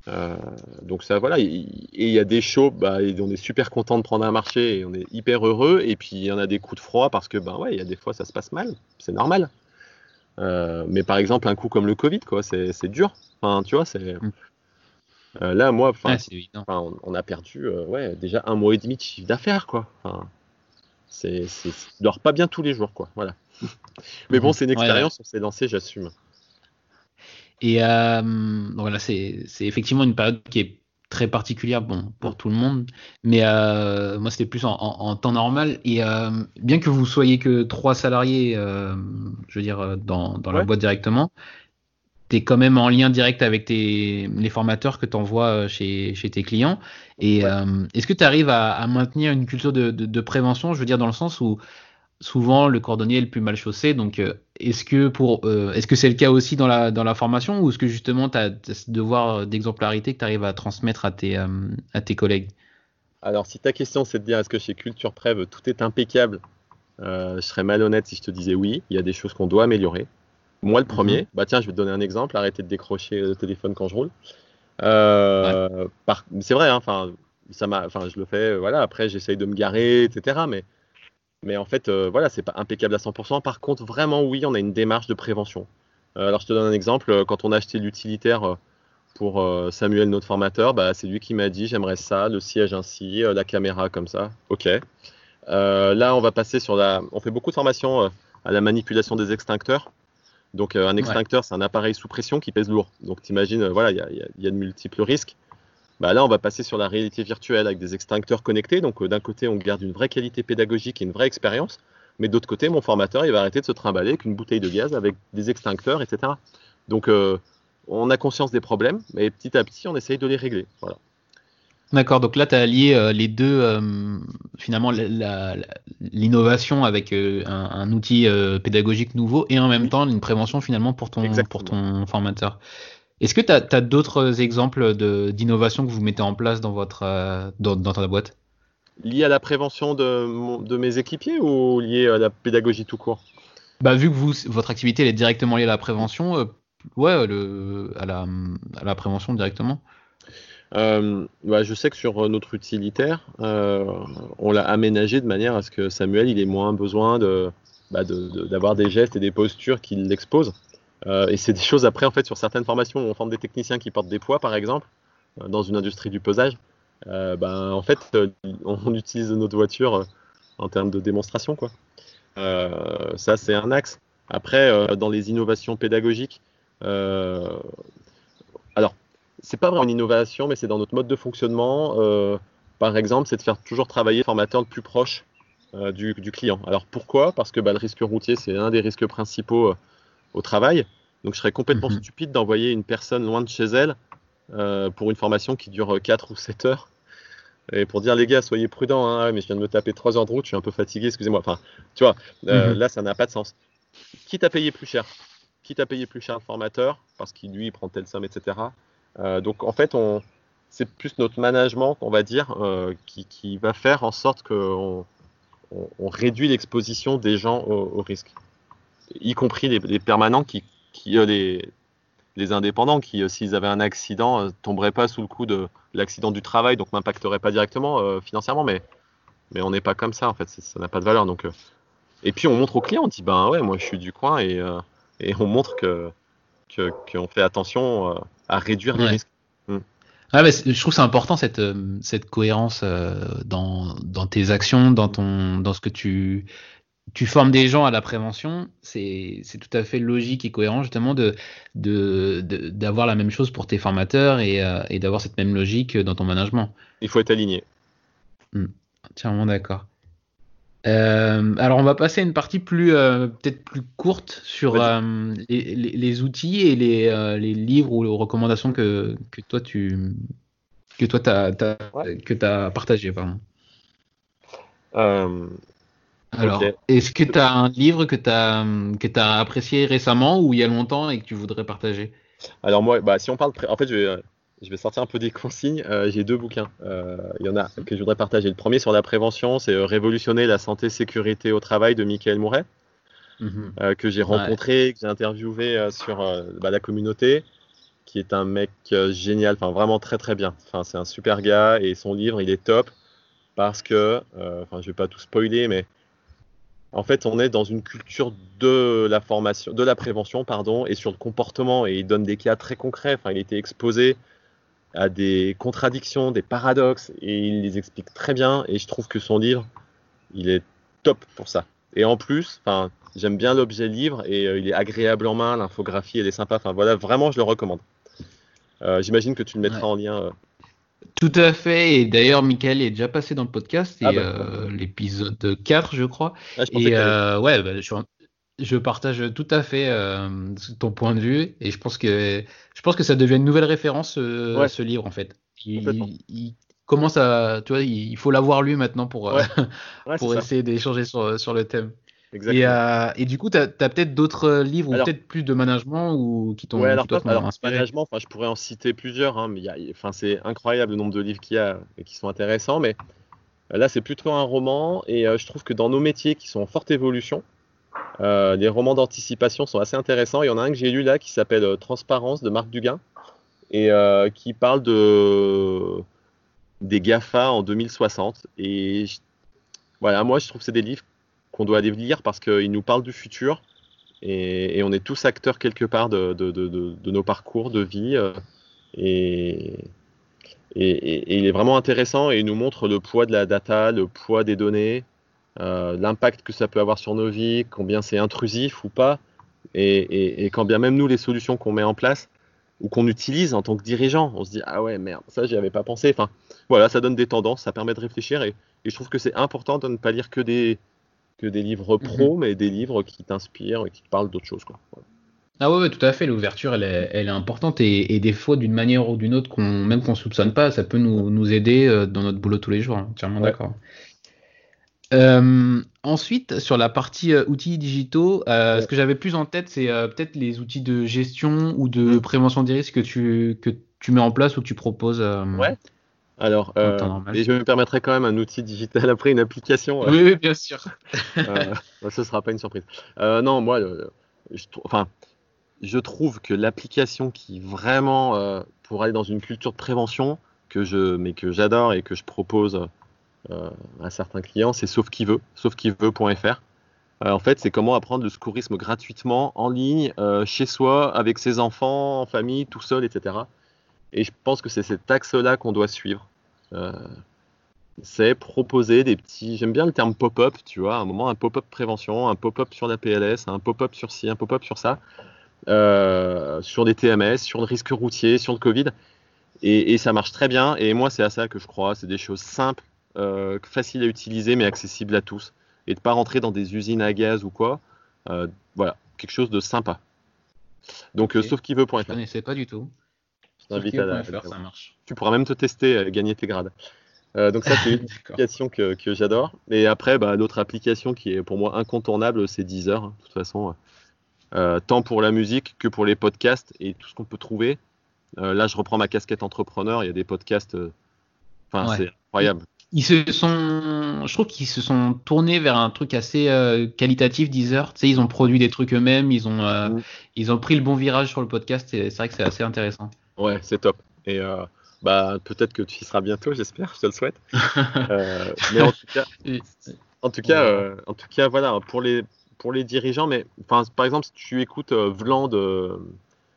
Euh, donc ça voilà, et il y a des shows, bah, on est super content de prendre un marché et on est hyper heureux. Et puis il y en a des coups de froid parce que ben ouais, il y a des fois ça se passe mal, c'est normal. Euh, mais par exemple un coup comme le Covid, quoi, c'est dur. Enfin, tu vois, c'est mm. euh, là moi, on, a perdu ouais déjà un mois et demi de chiffre d'affaires, quoi. c'est, dors pas bien tous les jours, quoi. Voilà. mais bon, c'est une expérience, on s'est lancé, j'assume. Et euh, voilà, c'est effectivement une période qui est très particulière bon, pour tout le monde. Mais euh, moi, c'était plus en, temps normal. Et euh, bien que vous soyez que trois salariés, euh, je veux dire, dans, dans la boîte directement, tu es quand même en lien direct avec tes, les formateurs que tu envoies chez, chez, tes clients. Et est-ce que tu arrives à, à, maintenir une culture de, de, de, prévention? Je veux dire, dans le sens où souvent le cordonnier est le plus mal chaussé. Donc, euh, est-ce que pour, euh, est-ce que c'est le cas aussi dans la dans la formation ou est-ce que justement tu as ce devoir d'exemplarité que tu arrives à transmettre à tes euh, à tes collègues? Alors, si ta question c'est de dire est-ce que chez Culture Prév tout est impeccable, je serais malhonnête si je te disais oui. Il y a des choses qu'on doit améliorer. Moi, le mhm. premier, bah tiens, je vais te donner un exemple. Arrêtez de décrocher le téléphone quand je roule. C'est vrai, hein, enfin, ça m'a, enfin, je le fais. Voilà. Après, j'essaye de me garer, etc. Mais mais en fait, euh, voilà, c'est pas impeccable à 100%. Par contre, vraiment, oui, on a une démarche de prévention. Euh, alors, je te donne un exemple. Euh, quand on a acheté l'utilitaire pour Samuel, notre formateur, bah, c'est lui qui m'a dit j'aimerais ça, le siège ainsi, la caméra comme ça. Ok. là, on va passer sur la. On fait beaucoup de formations à la manipulation des extincteurs. Donc, un extincteur, c'est un appareil sous pression qui pèse lourd. Donc, tu imagines, voilà, il y, a de multiples risques. Bah là, on va passer sur la réalité virtuelle avec des extincteurs connectés. Donc, euh, d'un côté, on garde une vraie qualité pédagogique et une vraie expérience. Mais d'autre côté, mon formateur, il va arrêter de se trimballer avec une bouteille de gaz, avec des extincteurs, etc. Donc, euh, on a conscience des problèmes, mais petit à petit, on essaye de les régler. Voilà. D'accord, donc là, tu as lié euh, les deux, finalement, l'innovation avec un, outil pédagogique nouveau et en même temps une prévention finalement pour ton, pour ton formateur. Est-ce que tu as, d'autres exemples d'innovation que vous mettez en place dans, votre, euh, dans, ta boîte? Lié à la prévention de, de, mes équipiers ou lié à la pédagogie tout court? Bah, vu que vous, votre activité elle est directement liée à la prévention, ouais, le, à, la, à la prévention directement. Bah, je sais que sur notre utilitaire, on l'a aménagé de manière à ce que Samuel il ait moins besoin de, bah, d'avoir des gestes et des postures qui l'exposent. Euh, et c'est des choses après, en fait, sur certaines formations où on forme des techniciens qui portent des poids, par exemple, euh, dans une industrie du pesage. Euh, ben, en fait, on utilise notre voiture en termes de démonstration, quoi. ça, c'est un axe. Après, dans les innovations pédagogiques, alors, c'est pas vraiment une innovation, mais c'est dans notre mode de fonctionnement. par exemple, c'est de faire toujours travailler le formateur le plus proche du, client. Alors pourquoi? Parce que bah, le risque routier, c'est un des risques principaux au travail. Donc je serais complètement mhm. stupide d'envoyer une personne loin de chez elle euh, pour une formation qui dure 4 ou 7 heures. Et pour dire les gars, soyez prudents, hein, mais je viens de me taper 3 heures de route, je suis un peu fatigué, excusez-moi. Enfin, tu vois, euh, mhm. là ça n'a pas de sens. Quitte à payer plus cher, quitte à payer plus cher le formateur, parce qu'il lui il prend telle somme, etc. Euh, donc en fait, on, c'est plus notre management, on va dire, qui, va faire en sorte qu'on on, réduit l'exposition des gens au risque y compris les, permanents qui, qui euh, les, les, indépendants qui, euh, s'ils avaient un accident, ne euh, tomberaient pas sous le coup de l'accident du travail, donc m'impacteraient pas directement financièrement, mais, mais on n'est pas comme ça en fait, ça n'a pas de valeur. Donc, et puis on montre aux clients, on dit ben ouais, moi je suis du coin et, et on montre que qu'on fait attention à réduire les risques. Mm. Ah, je trouve c'est important cette, cette cohérence dans, dans, tes actions, dans, ton, dans ce que tu, tu formes des gens à la prévention, c'est tout à fait logique et cohérent justement de d'avoir la même chose pour tes formateurs et, euh, et d'avoir cette même logique dans ton management. Il faut être aligné. Hmm. Entièrement d'accord. Euh, alors on va passer à une partie plus euh, peut-être plus courte sur les, les, outils et les, les, livres ou les recommandations que, que toi tu que toi as, que as partagé pardon. Alors, est-ce que tu as un livre que tu as, que as apprécié récemment ou il y a longtemps et que tu voudrais partager? Alors moi, bah, si on parle, en fait, je vais, je vais sortir un peu des consignes. Euh, j'ai deux bouquins. Euh, il y en a que je voudrais partager. Le premier sur la prévention, c'est euh, Révolutionner la santé sécurité au travail de Michael Mouret, mhm. que j'ai rencontré, que j'ai interviewé sur bah, la communauté, qui est un mec génial, enfin vraiment très très bien. Enfin, c'est un super gars et son livre, il est top parce que, enfin, je vais pas tout spoiler, mais en fait, on est dans une culture de la formation, de la prévention, pardon, et sur le comportement. Et il donne des cas très concrets. Enfin, il était exposé à des contradictions, des paradoxes, et il les explique très bien. Et je trouve que son livre, il est top pour ça. Et en plus, enfin, j'aime bien l'objet livre et euh, il est agréable en main. L'infographie, elle est sympa. Enfin, voilà, vraiment, je le recommande. Euh, j'imagine que tu le mettras en lien euh, tout à fait. Et d'ailleurs, Michael est déjà passé dans le podcast, ah bah. euh, l'épisode 4, je crois. Ah, et euh, ouais, bah, je, partage tout à fait euh, ton point de vue. Et je pense que je pense que ça devient une nouvelle référence ce livre en fait. Il, commence à, tu vois, il, faut l'avoir lu maintenant pour pour essayer d'échanger sur sur le thème. Euh, et, du coup, tu as, peut-être d'autres euh, livres ou peut-être plus de management ou qui t'ont ouais, alors, management, je pourrais en citer plusieurs, hein, mais enfin, c'est incroyable le nombre de livres qu'il y a et qui sont intéressants. Mais euh, là, c'est plutôt un roman et je trouve que dans nos métiers qui sont en forte évolution, les romans d'anticipation sont assez intéressants. Il y en a un que j'ai lu là qui s'appelle Transparence de Marc Duguin et qui parle de des GAFA en 2060. Et voilà, moi, je trouve que c'est des livres qu'on doit aller lire parce qu'il nous parle du futur et, on est tous acteurs quelque part de, nos parcours de vie. Euh, et, il est vraiment intéressant et il nous montre le poids de la data, le poids des données, euh, l'impact que ça peut avoir sur nos vies, combien c'est intrusif ou pas, et, quand bien même nous, les solutions qu'on met en place ou qu'on utilise en tant que dirigeant, on se dit ah ouais merde, ça j'y avais pas pensé. Enfin voilà, ça donne des tendances, ça permet de réfléchir et, je trouve que c'est important de ne pas lire que des, que des livres pro, mhm. mais des livres qui t'inspirent et qui te parlent d'autres choses. Quoi. Ah ouais, tout à fait. L'ouverture, elle est, elle est importante et, des fois, d'une manière ou d'une autre, qu'on, même qu'on soupçonne pas, ça peut nous, nous aider euh, dans notre boulot tous les jours. Hein. Entièrement d'accord. Euh, ensuite, sur la partie euh, outils digitaux, ce que j'avais plus en tête, c'est peut-être les outils de gestion ou de mm. prévention des risques que tu, que tu mets en place ou que tu proposes. Ouais. Alors, et je me permettrai quand même un outil digital après, une application. Oui, oui, bien sûr. ce sera pas une surprise. non, moi, je, enfin, je trouve que l'application qui vraiment, pour aller dans une culture de prévention, que je, mais que j'adore et que je propose à certains clients, c'est Sauf qui veut, sauf qui veut.fr. Euh, en fait, c'est comment apprendre le secourisme gratuitement, en ligne, euh, chez soi, avec ses enfants, en famille, tout seul, etc. Et je pense que c'est cet axe-là qu'on doit suivre. Euh, c'est proposer des petits. J'aime bien le terme pop-up, tu vois, à un moment, un pop-up prévention, un pop-up sur la PLS, un pop-up sur ci, un pop-up sur ça, sur des TMS, sur le risque routier, sur le Covid. Et, et ça marche très bien. Et moi, c'est à ça que je crois. C'est des choses simples, faciles à utiliser, mais accessibles à tous et de pas rentrer dans des usines à gaz ou quoi. Euh, voilà, quelque chose de sympa. Donc, euh, sauf qui veut pour Je connaissais pas du tout. Je t'invite à, ça marche. Tu pourras même te tester, gagner tes grades. Euh, donc ça, c'est une application que, que j'adore. Et après, bah, l'autre application qui est pour moi incontournable, c'est Deezer. Hein, de toute façon, tant pour la musique que pour les podcasts et tout ce qu'on peut trouver. là, je reprends ma casquette entrepreneur. Il y a des podcasts. Enfin, c'est incroyable ils se sont, je trouve qu'ils se sont tournés vers un truc assez euh, qualitatif, Deezer. Tu sais, ils ont produit des trucs eux-mêmes, ils ont, euh, mm. ils ont pris le bon virage sur le podcast. Et c'est vrai que c'est assez intéressant. Ouais, c'est top. Et euh, bah peut-être que tu y seras bientôt, j'espère. Je te le souhaite. mais en tout cas, en tout cas, en tout cas, voilà, pour les pour les dirigeants. Mais par exemple, si tu écoutes Vland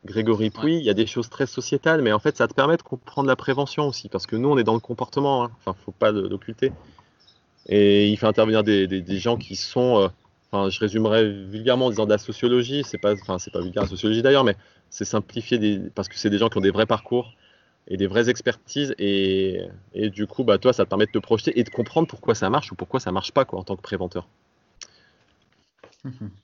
Grégory Pouy, il y a des choses très sociétales, mais en fait, ça te permet de comprendre la prévention aussi, parce que nous, on est dans le comportement, hein. enfin, faut pas l'occulter. Et il fait intervenir des, des, gens qui sont, euh, enfin, je résumerais vulgairement en disant de la sociologie, c'est pas, enfin, c'est pas vulgaire la sociologie d'ailleurs, mais c'est simplifié des, parce que c'est des gens qui ont des vrais parcours et des vraies expertises, et, et, du coup, bah, toi, ça te permet de te projeter et de comprendre pourquoi ça marche ou pourquoi ça marche pas, quoi, en tant que préventeur.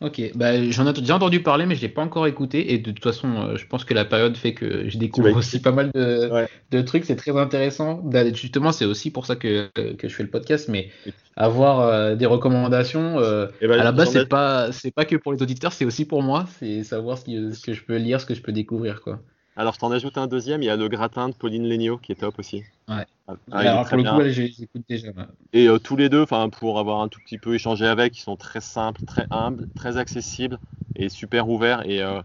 Ok, bah, j'en ai déjà entendu parler, mais je l'ai pas encore écouté. Et de toute façon, euh, je pense que la période fait que je découvre aussi pas mal de, trucs. C'est très intéressant. Justement, c'est aussi pour ça que, que, je fais le podcast. Mais avoir euh, des recommandations, euh, eh ben, à la base, c'est pas c'est pas que pour les auditeurs, c'est aussi pour moi. C'est savoir ce, ce, que je peux lire, ce que je peux découvrir, quoi. Alors, je t'en ajoute un deuxième. Il y a le gratin de Pauline Legnaud qui est top aussi. Ouais. Ah, Alors, pour le coup, j'écoute déjà. Et euh, tous les deux, pour avoir un tout petit peu échangé avec, ils sont très simples, très humbles, très accessibles et super ouverts. Et, euh,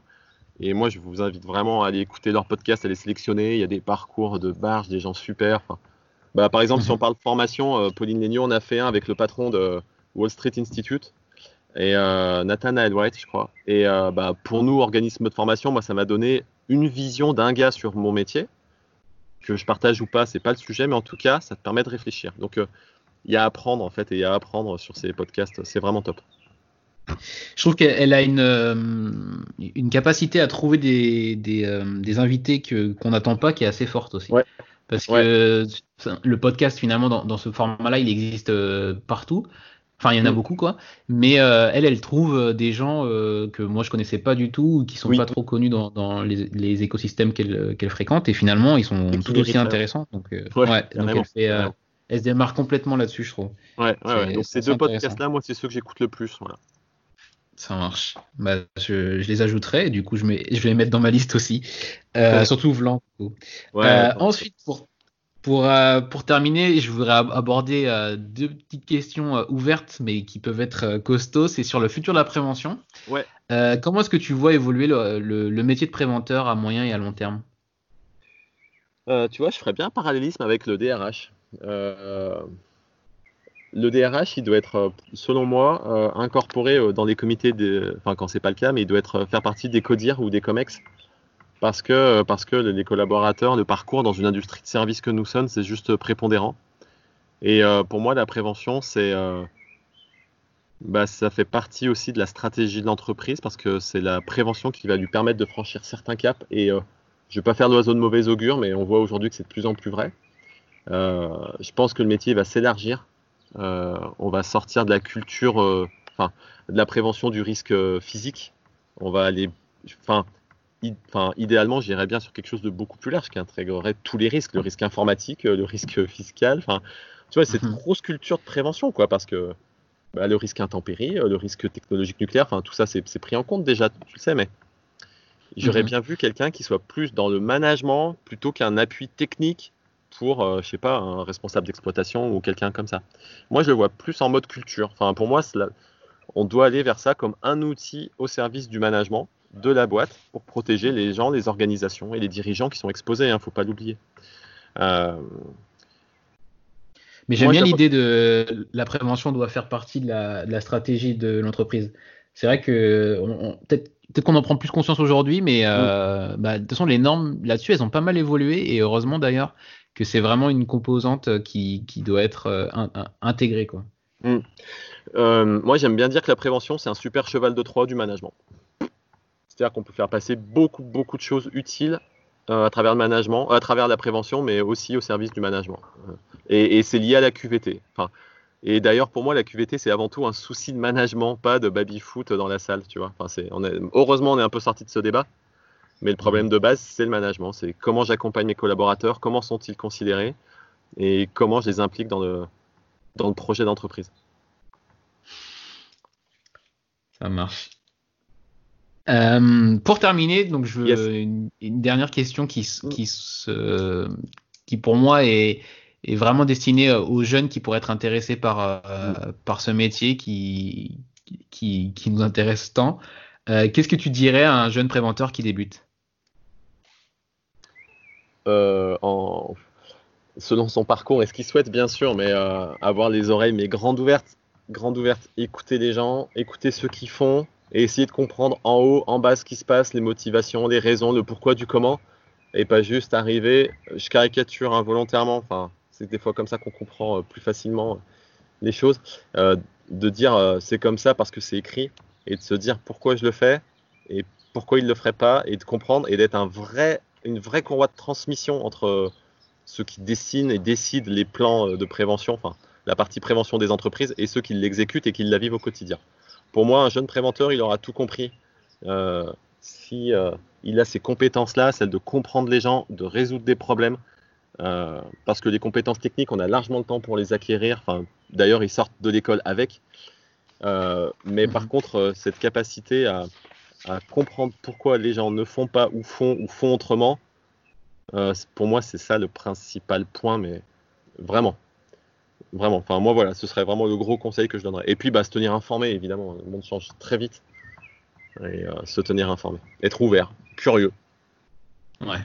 et moi, je vous invite vraiment à aller écouter leur podcast, à les sélectionner. Il y a des parcours de barge, des gens super. Bah, par exemple, si on parle de formation, euh, Pauline Legnaud, on a fait un avec le patron de Wall Street Institute et Nathanael White, je crois. Et bah, pour nous, organisme de formation, moi, ça m'a donné une vision d'un gars sur mon métier, que je partage ou pas, c'est pas le sujet, mais en tout cas, ça te permet de réfléchir. Donc, euh, il y a à apprendre en fait, et il y a à apprendre sur ces podcasts, c'est vraiment top. Je trouve qu'elle a une, euh, une capacité à trouver des, des, euh, des invités qu'on n'attend pas qui est assez forte aussi. Parce que le podcast, finalement, dans, dans ce format-là, il existe partout. Enfin, il y en a mm. beaucoup, quoi. Mais euh, elle, elle trouve euh, des gens euh, que moi je connaissais pas du tout, ou qui sont pas trop connus dans, dans les, écosystèmes qu'elle fréquente, et finalement ils sont tout aussi intéressants. Donc, ouais, donc elle, fait, elle, se démarre complètement là-dessus, je trouve. Ouais, ouais, Donc ces deux podcasts-là, moi, c'est ceux que j'écoute le plus. Voilà. Ça marche. Bah, je, je, les ajouterai, et du coup, je, mets, je vais les mettre dans ma liste aussi. surtout Vlan. ensuite, pour pour, euh, pour terminer, je voudrais aborder euh, deux petites questions euh, ouvertes, mais qui peuvent être costauds. C'est sur le futur de la prévention. Ouais. comment est-ce que tu vois évoluer le, le, métier de préventeur à moyen et à long terme? Tu vois, je ferais bien un parallélisme avec le DRH. le DRH, il doit être, selon moi, incorporé dans les comités, enfin quand c'est pas le cas, mais il doit être faire partie des CODIR ou des COMEX parce que, parce que les collaborateurs, le parcours dans une industrie de service que nous sommes, c'est juste prépondérant. Et euh, pour moi, la prévention, c'est, euh, bah, ça fait partie aussi de la stratégie de l'entreprise parce que c'est la prévention qui va lui permettre de franchir certains caps. Et euh, je ne vais pas faire l'oiseau de mauvais augure, mais on voit aujourd'hui que c'est de plus en plus vrai. je pense que le métier va s'élargir. on va sortir de la culture, enfin, de la prévention du risque physique. On va aller, enfin, enfin, idéalement, j'irais bien sur quelque chose de beaucoup plus large qui intégrerait tous les risques, le risque informatique, le risque fiscal. Enfin, tu vois, c'est une mhm. grosse culture de prévention, quoi, parce que bah, le risque intempérie, le risque technologique nucléaire, enfin, tout ça, c'est pris en compte déjà, tu le sais, mais j'aurais mhm. bien vu quelqu'un qui soit plus dans le management plutôt qu'un appui technique pour, euh, je sais pas, un responsable d'exploitation ou quelqu'un comme ça. Moi, je le vois plus en mode culture. Enfin, pour moi, on doit aller vers ça comme un outil au service du management de la boîte pour protéger les gens, les organisations et les dirigeants qui sont exposés. Il hein, ne faut pas l'oublier. Euh, Mais j'aime bien l'idée de la prévention doit faire partie de la, stratégie de l'entreprise. C'est vrai que peut-être qu'on en prend plus conscience aujourd'hui, mais euh, bah, de toute façon, les normes là-dessus, elles ont pas mal évolué et heureusement d'ailleurs que c'est vraiment une composante qui, doit être euh, intégrée. Quoi. Euh, moi, j'aime bien dire que la prévention, c'est un super cheval de Troie du management. C'est-à-dire qu'on peut faire passer beaucoup, beaucoup de choses utiles à travers le management, à travers la prévention, mais aussi au service du management. Et, et c'est lié à la QVT. Et d'ailleurs, pour moi, la QVT, c'est avant tout un souci de management, pas de baby-foot dans la salle, tu vois. Heureusement, on est un peu sorti de ce débat, mais le problème de base, c'est le management. C'est comment j'accompagne mes collaborateurs, comment sont-ils considérés, et comment je les implique dans le projet d'entreprise. Ça marche. Euh, pour terminer, donc je veux une, dernière question qui, qui, se, qui pour moi est, est vraiment destiné euh, aux jeunes qui pourraient être intéressés par, euh, mm. par ce métier qui, qui, qui nous intéresse tant. Euh, qu'est-ce que tu dirais à un jeune préventeur qui débute? En... Selon son parcours et ce qu'il souhaite, bien sûr, mais avoir les oreilles mais grandes ouvertes, grandes ouvertes, écouter les gens, écouter ceux qui font et essayer de comprendre en haut, en bas ce qui se passe, les motivations, les raisons, le pourquoi du comment, et pas juste arriver, je caricature involontairement, enfin c'est des fois comme ça qu'on comprend euh, plus facilement euh, les choses. Euh, de dire c'est comme ça parce que c'est écrit et de se dire pourquoi je le fais et pourquoi il ne le ferait pas et de comprendre et d'être un vrai, une vraie courroie de transmission entre ceux qui dessinent et décident les plans de prévention, enfin la partie prévention des entreprises et ceux qui l'exécutent et qui la vivent au quotidien. Pour moi, un jeune préventeur, il aura tout compris. si il a ces compétences-là, celles de comprendre les gens, de résoudre des problèmes, euh, parce que les compétences techniques, on a largement le temps pour les acquérir. Enfin, D'ailleurs, ils sortent de l'école avec. Euh, mais par mhm. contre, euh, cette capacité à, comprendre pourquoi les gens ne font pas ou font ou font autrement, pour moi, c'est ça le principal point, mais vraiment. Vraiment. Enfin, moi, voilà, ce serait vraiment le gros conseil que je donnerais. Et puis, bah, se tenir informé, évidemment. Le monde change très vite. Et se tenir informé. Être ouvert, curieux. Ouais.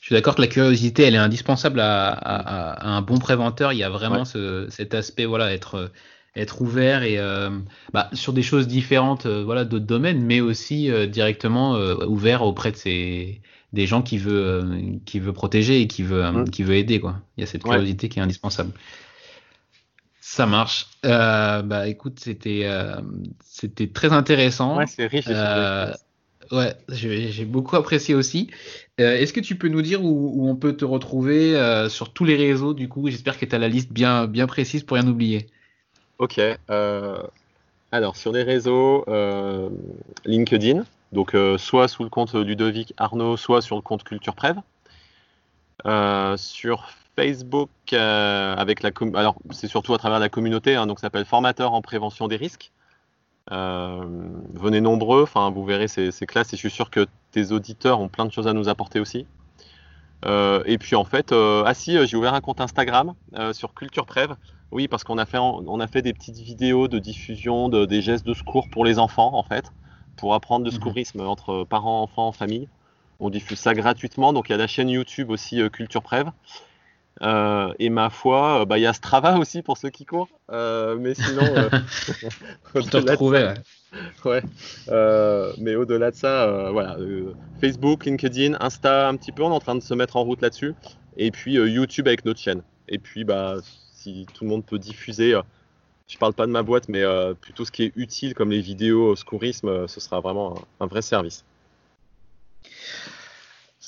Je suis d'accord que la curiosité, elle est indispensable à, un bon préventeur. Il y a vraiment cet aspect, voilà, être, être ouvert et euh, bah, sur des choses différentes, euh, voilà, d'autres domaines, mais aussi euh, directement ouvert auprès de ces des gens qui veut qui veut protéger et qui veut mm. qui veut aider quoi. Il y a cette curiosité qui est indispensable. Ça marche. bah écoute, c'était c'était très intéressant. Ouais, c'est riche. Ouais, j'ai beaucoup apprécié aussi. Euh, est-ce que tu peux nous dire où, on peut te retrouver euh, sur tous les réseaux du coup? J'espère que tu as la liste bien, bien précise pour rien oublier. Ok. Euh, alors, sur les réseaux, LinkedIn, donc soit sous le compte Ludovic Arnaud, soit sur le compte Culture Prév. sur Facebook, avec la alors c'est surtout à travers la communauté, hein, donc ça s'appelle Formateur en prévention des risques. Euh, venez nombreux, enfin, vous verrez, c'est classe et je suis sûr que tes auditeurs ont plein de choses à nous apporter aussi. Euh, et puis en fait, euh, ah si, j'ai ouvert un compte Instagram sur Culture Prév. Oui, parce qu'on a fait, on a fait des petites vidéos de diffusion de, des gestes de secours pour les enfants, en fait, pour apprendre le mhm. secourisme entre parents, enfants, famille. On diffuse ça gratuitement, donc il y a la chaîne YouTube aussi Culture Prév. Euh, et ma foi, euh, bah, il y a Strava aussi pour ceux qui courent. Euh, mais sinon. Je te retrouvais, ouais. mais au-delà de ça, voilà. Facebook, LinkedIn, Insta, un petit peu, on est en train de se mettre en route là-dessus. Et puis YouTube avec notre chaîne. Et puis, bah, si tout le monde peut diffuser, je parle pas de ma boîte, mais plutôt ce qui est utile comme les vidéos secourisme, ce sera vraiment un vrai service.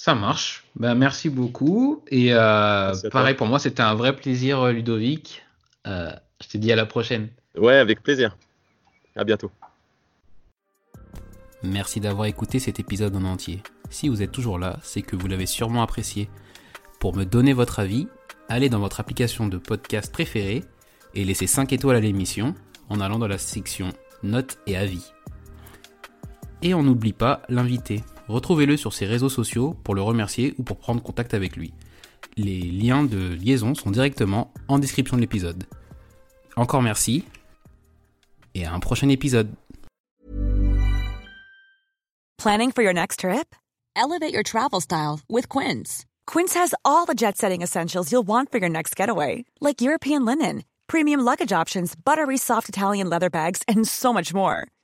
Ça marche. Ben, merci beaucoup. Et euh, pareil, pour moi, c'était un vrai plaisir, euh, Ludovic. Euh, je te dis à la prochaine. Ouais, avec plaisir. À bientôt. Merci d'avoir écouté cet épisode en entier. Si vous êtes toujours là, c'est que vous l'avez sûrement apprécié. Pour me donner votre avis, allez dans votre application de podcast préférée et laissez 5 étoiles à l'émission en allant dans la section notes et avis. Et on n'oublie pas l'invité. Retrouvez-le sur ses réseaux sociaux pour le remercier ou pour prendre contact avec lui. Les liens de liaison sont directement en description de l'épisode. Encore merci et à un prochain épisode. Planning for your next trip? Elevate your travel style with Quince. Quince has all the jet setting essentials you'll want for your next getaway, like European linen, premium luggage options, buttery soft Italian leather bags, and so much more.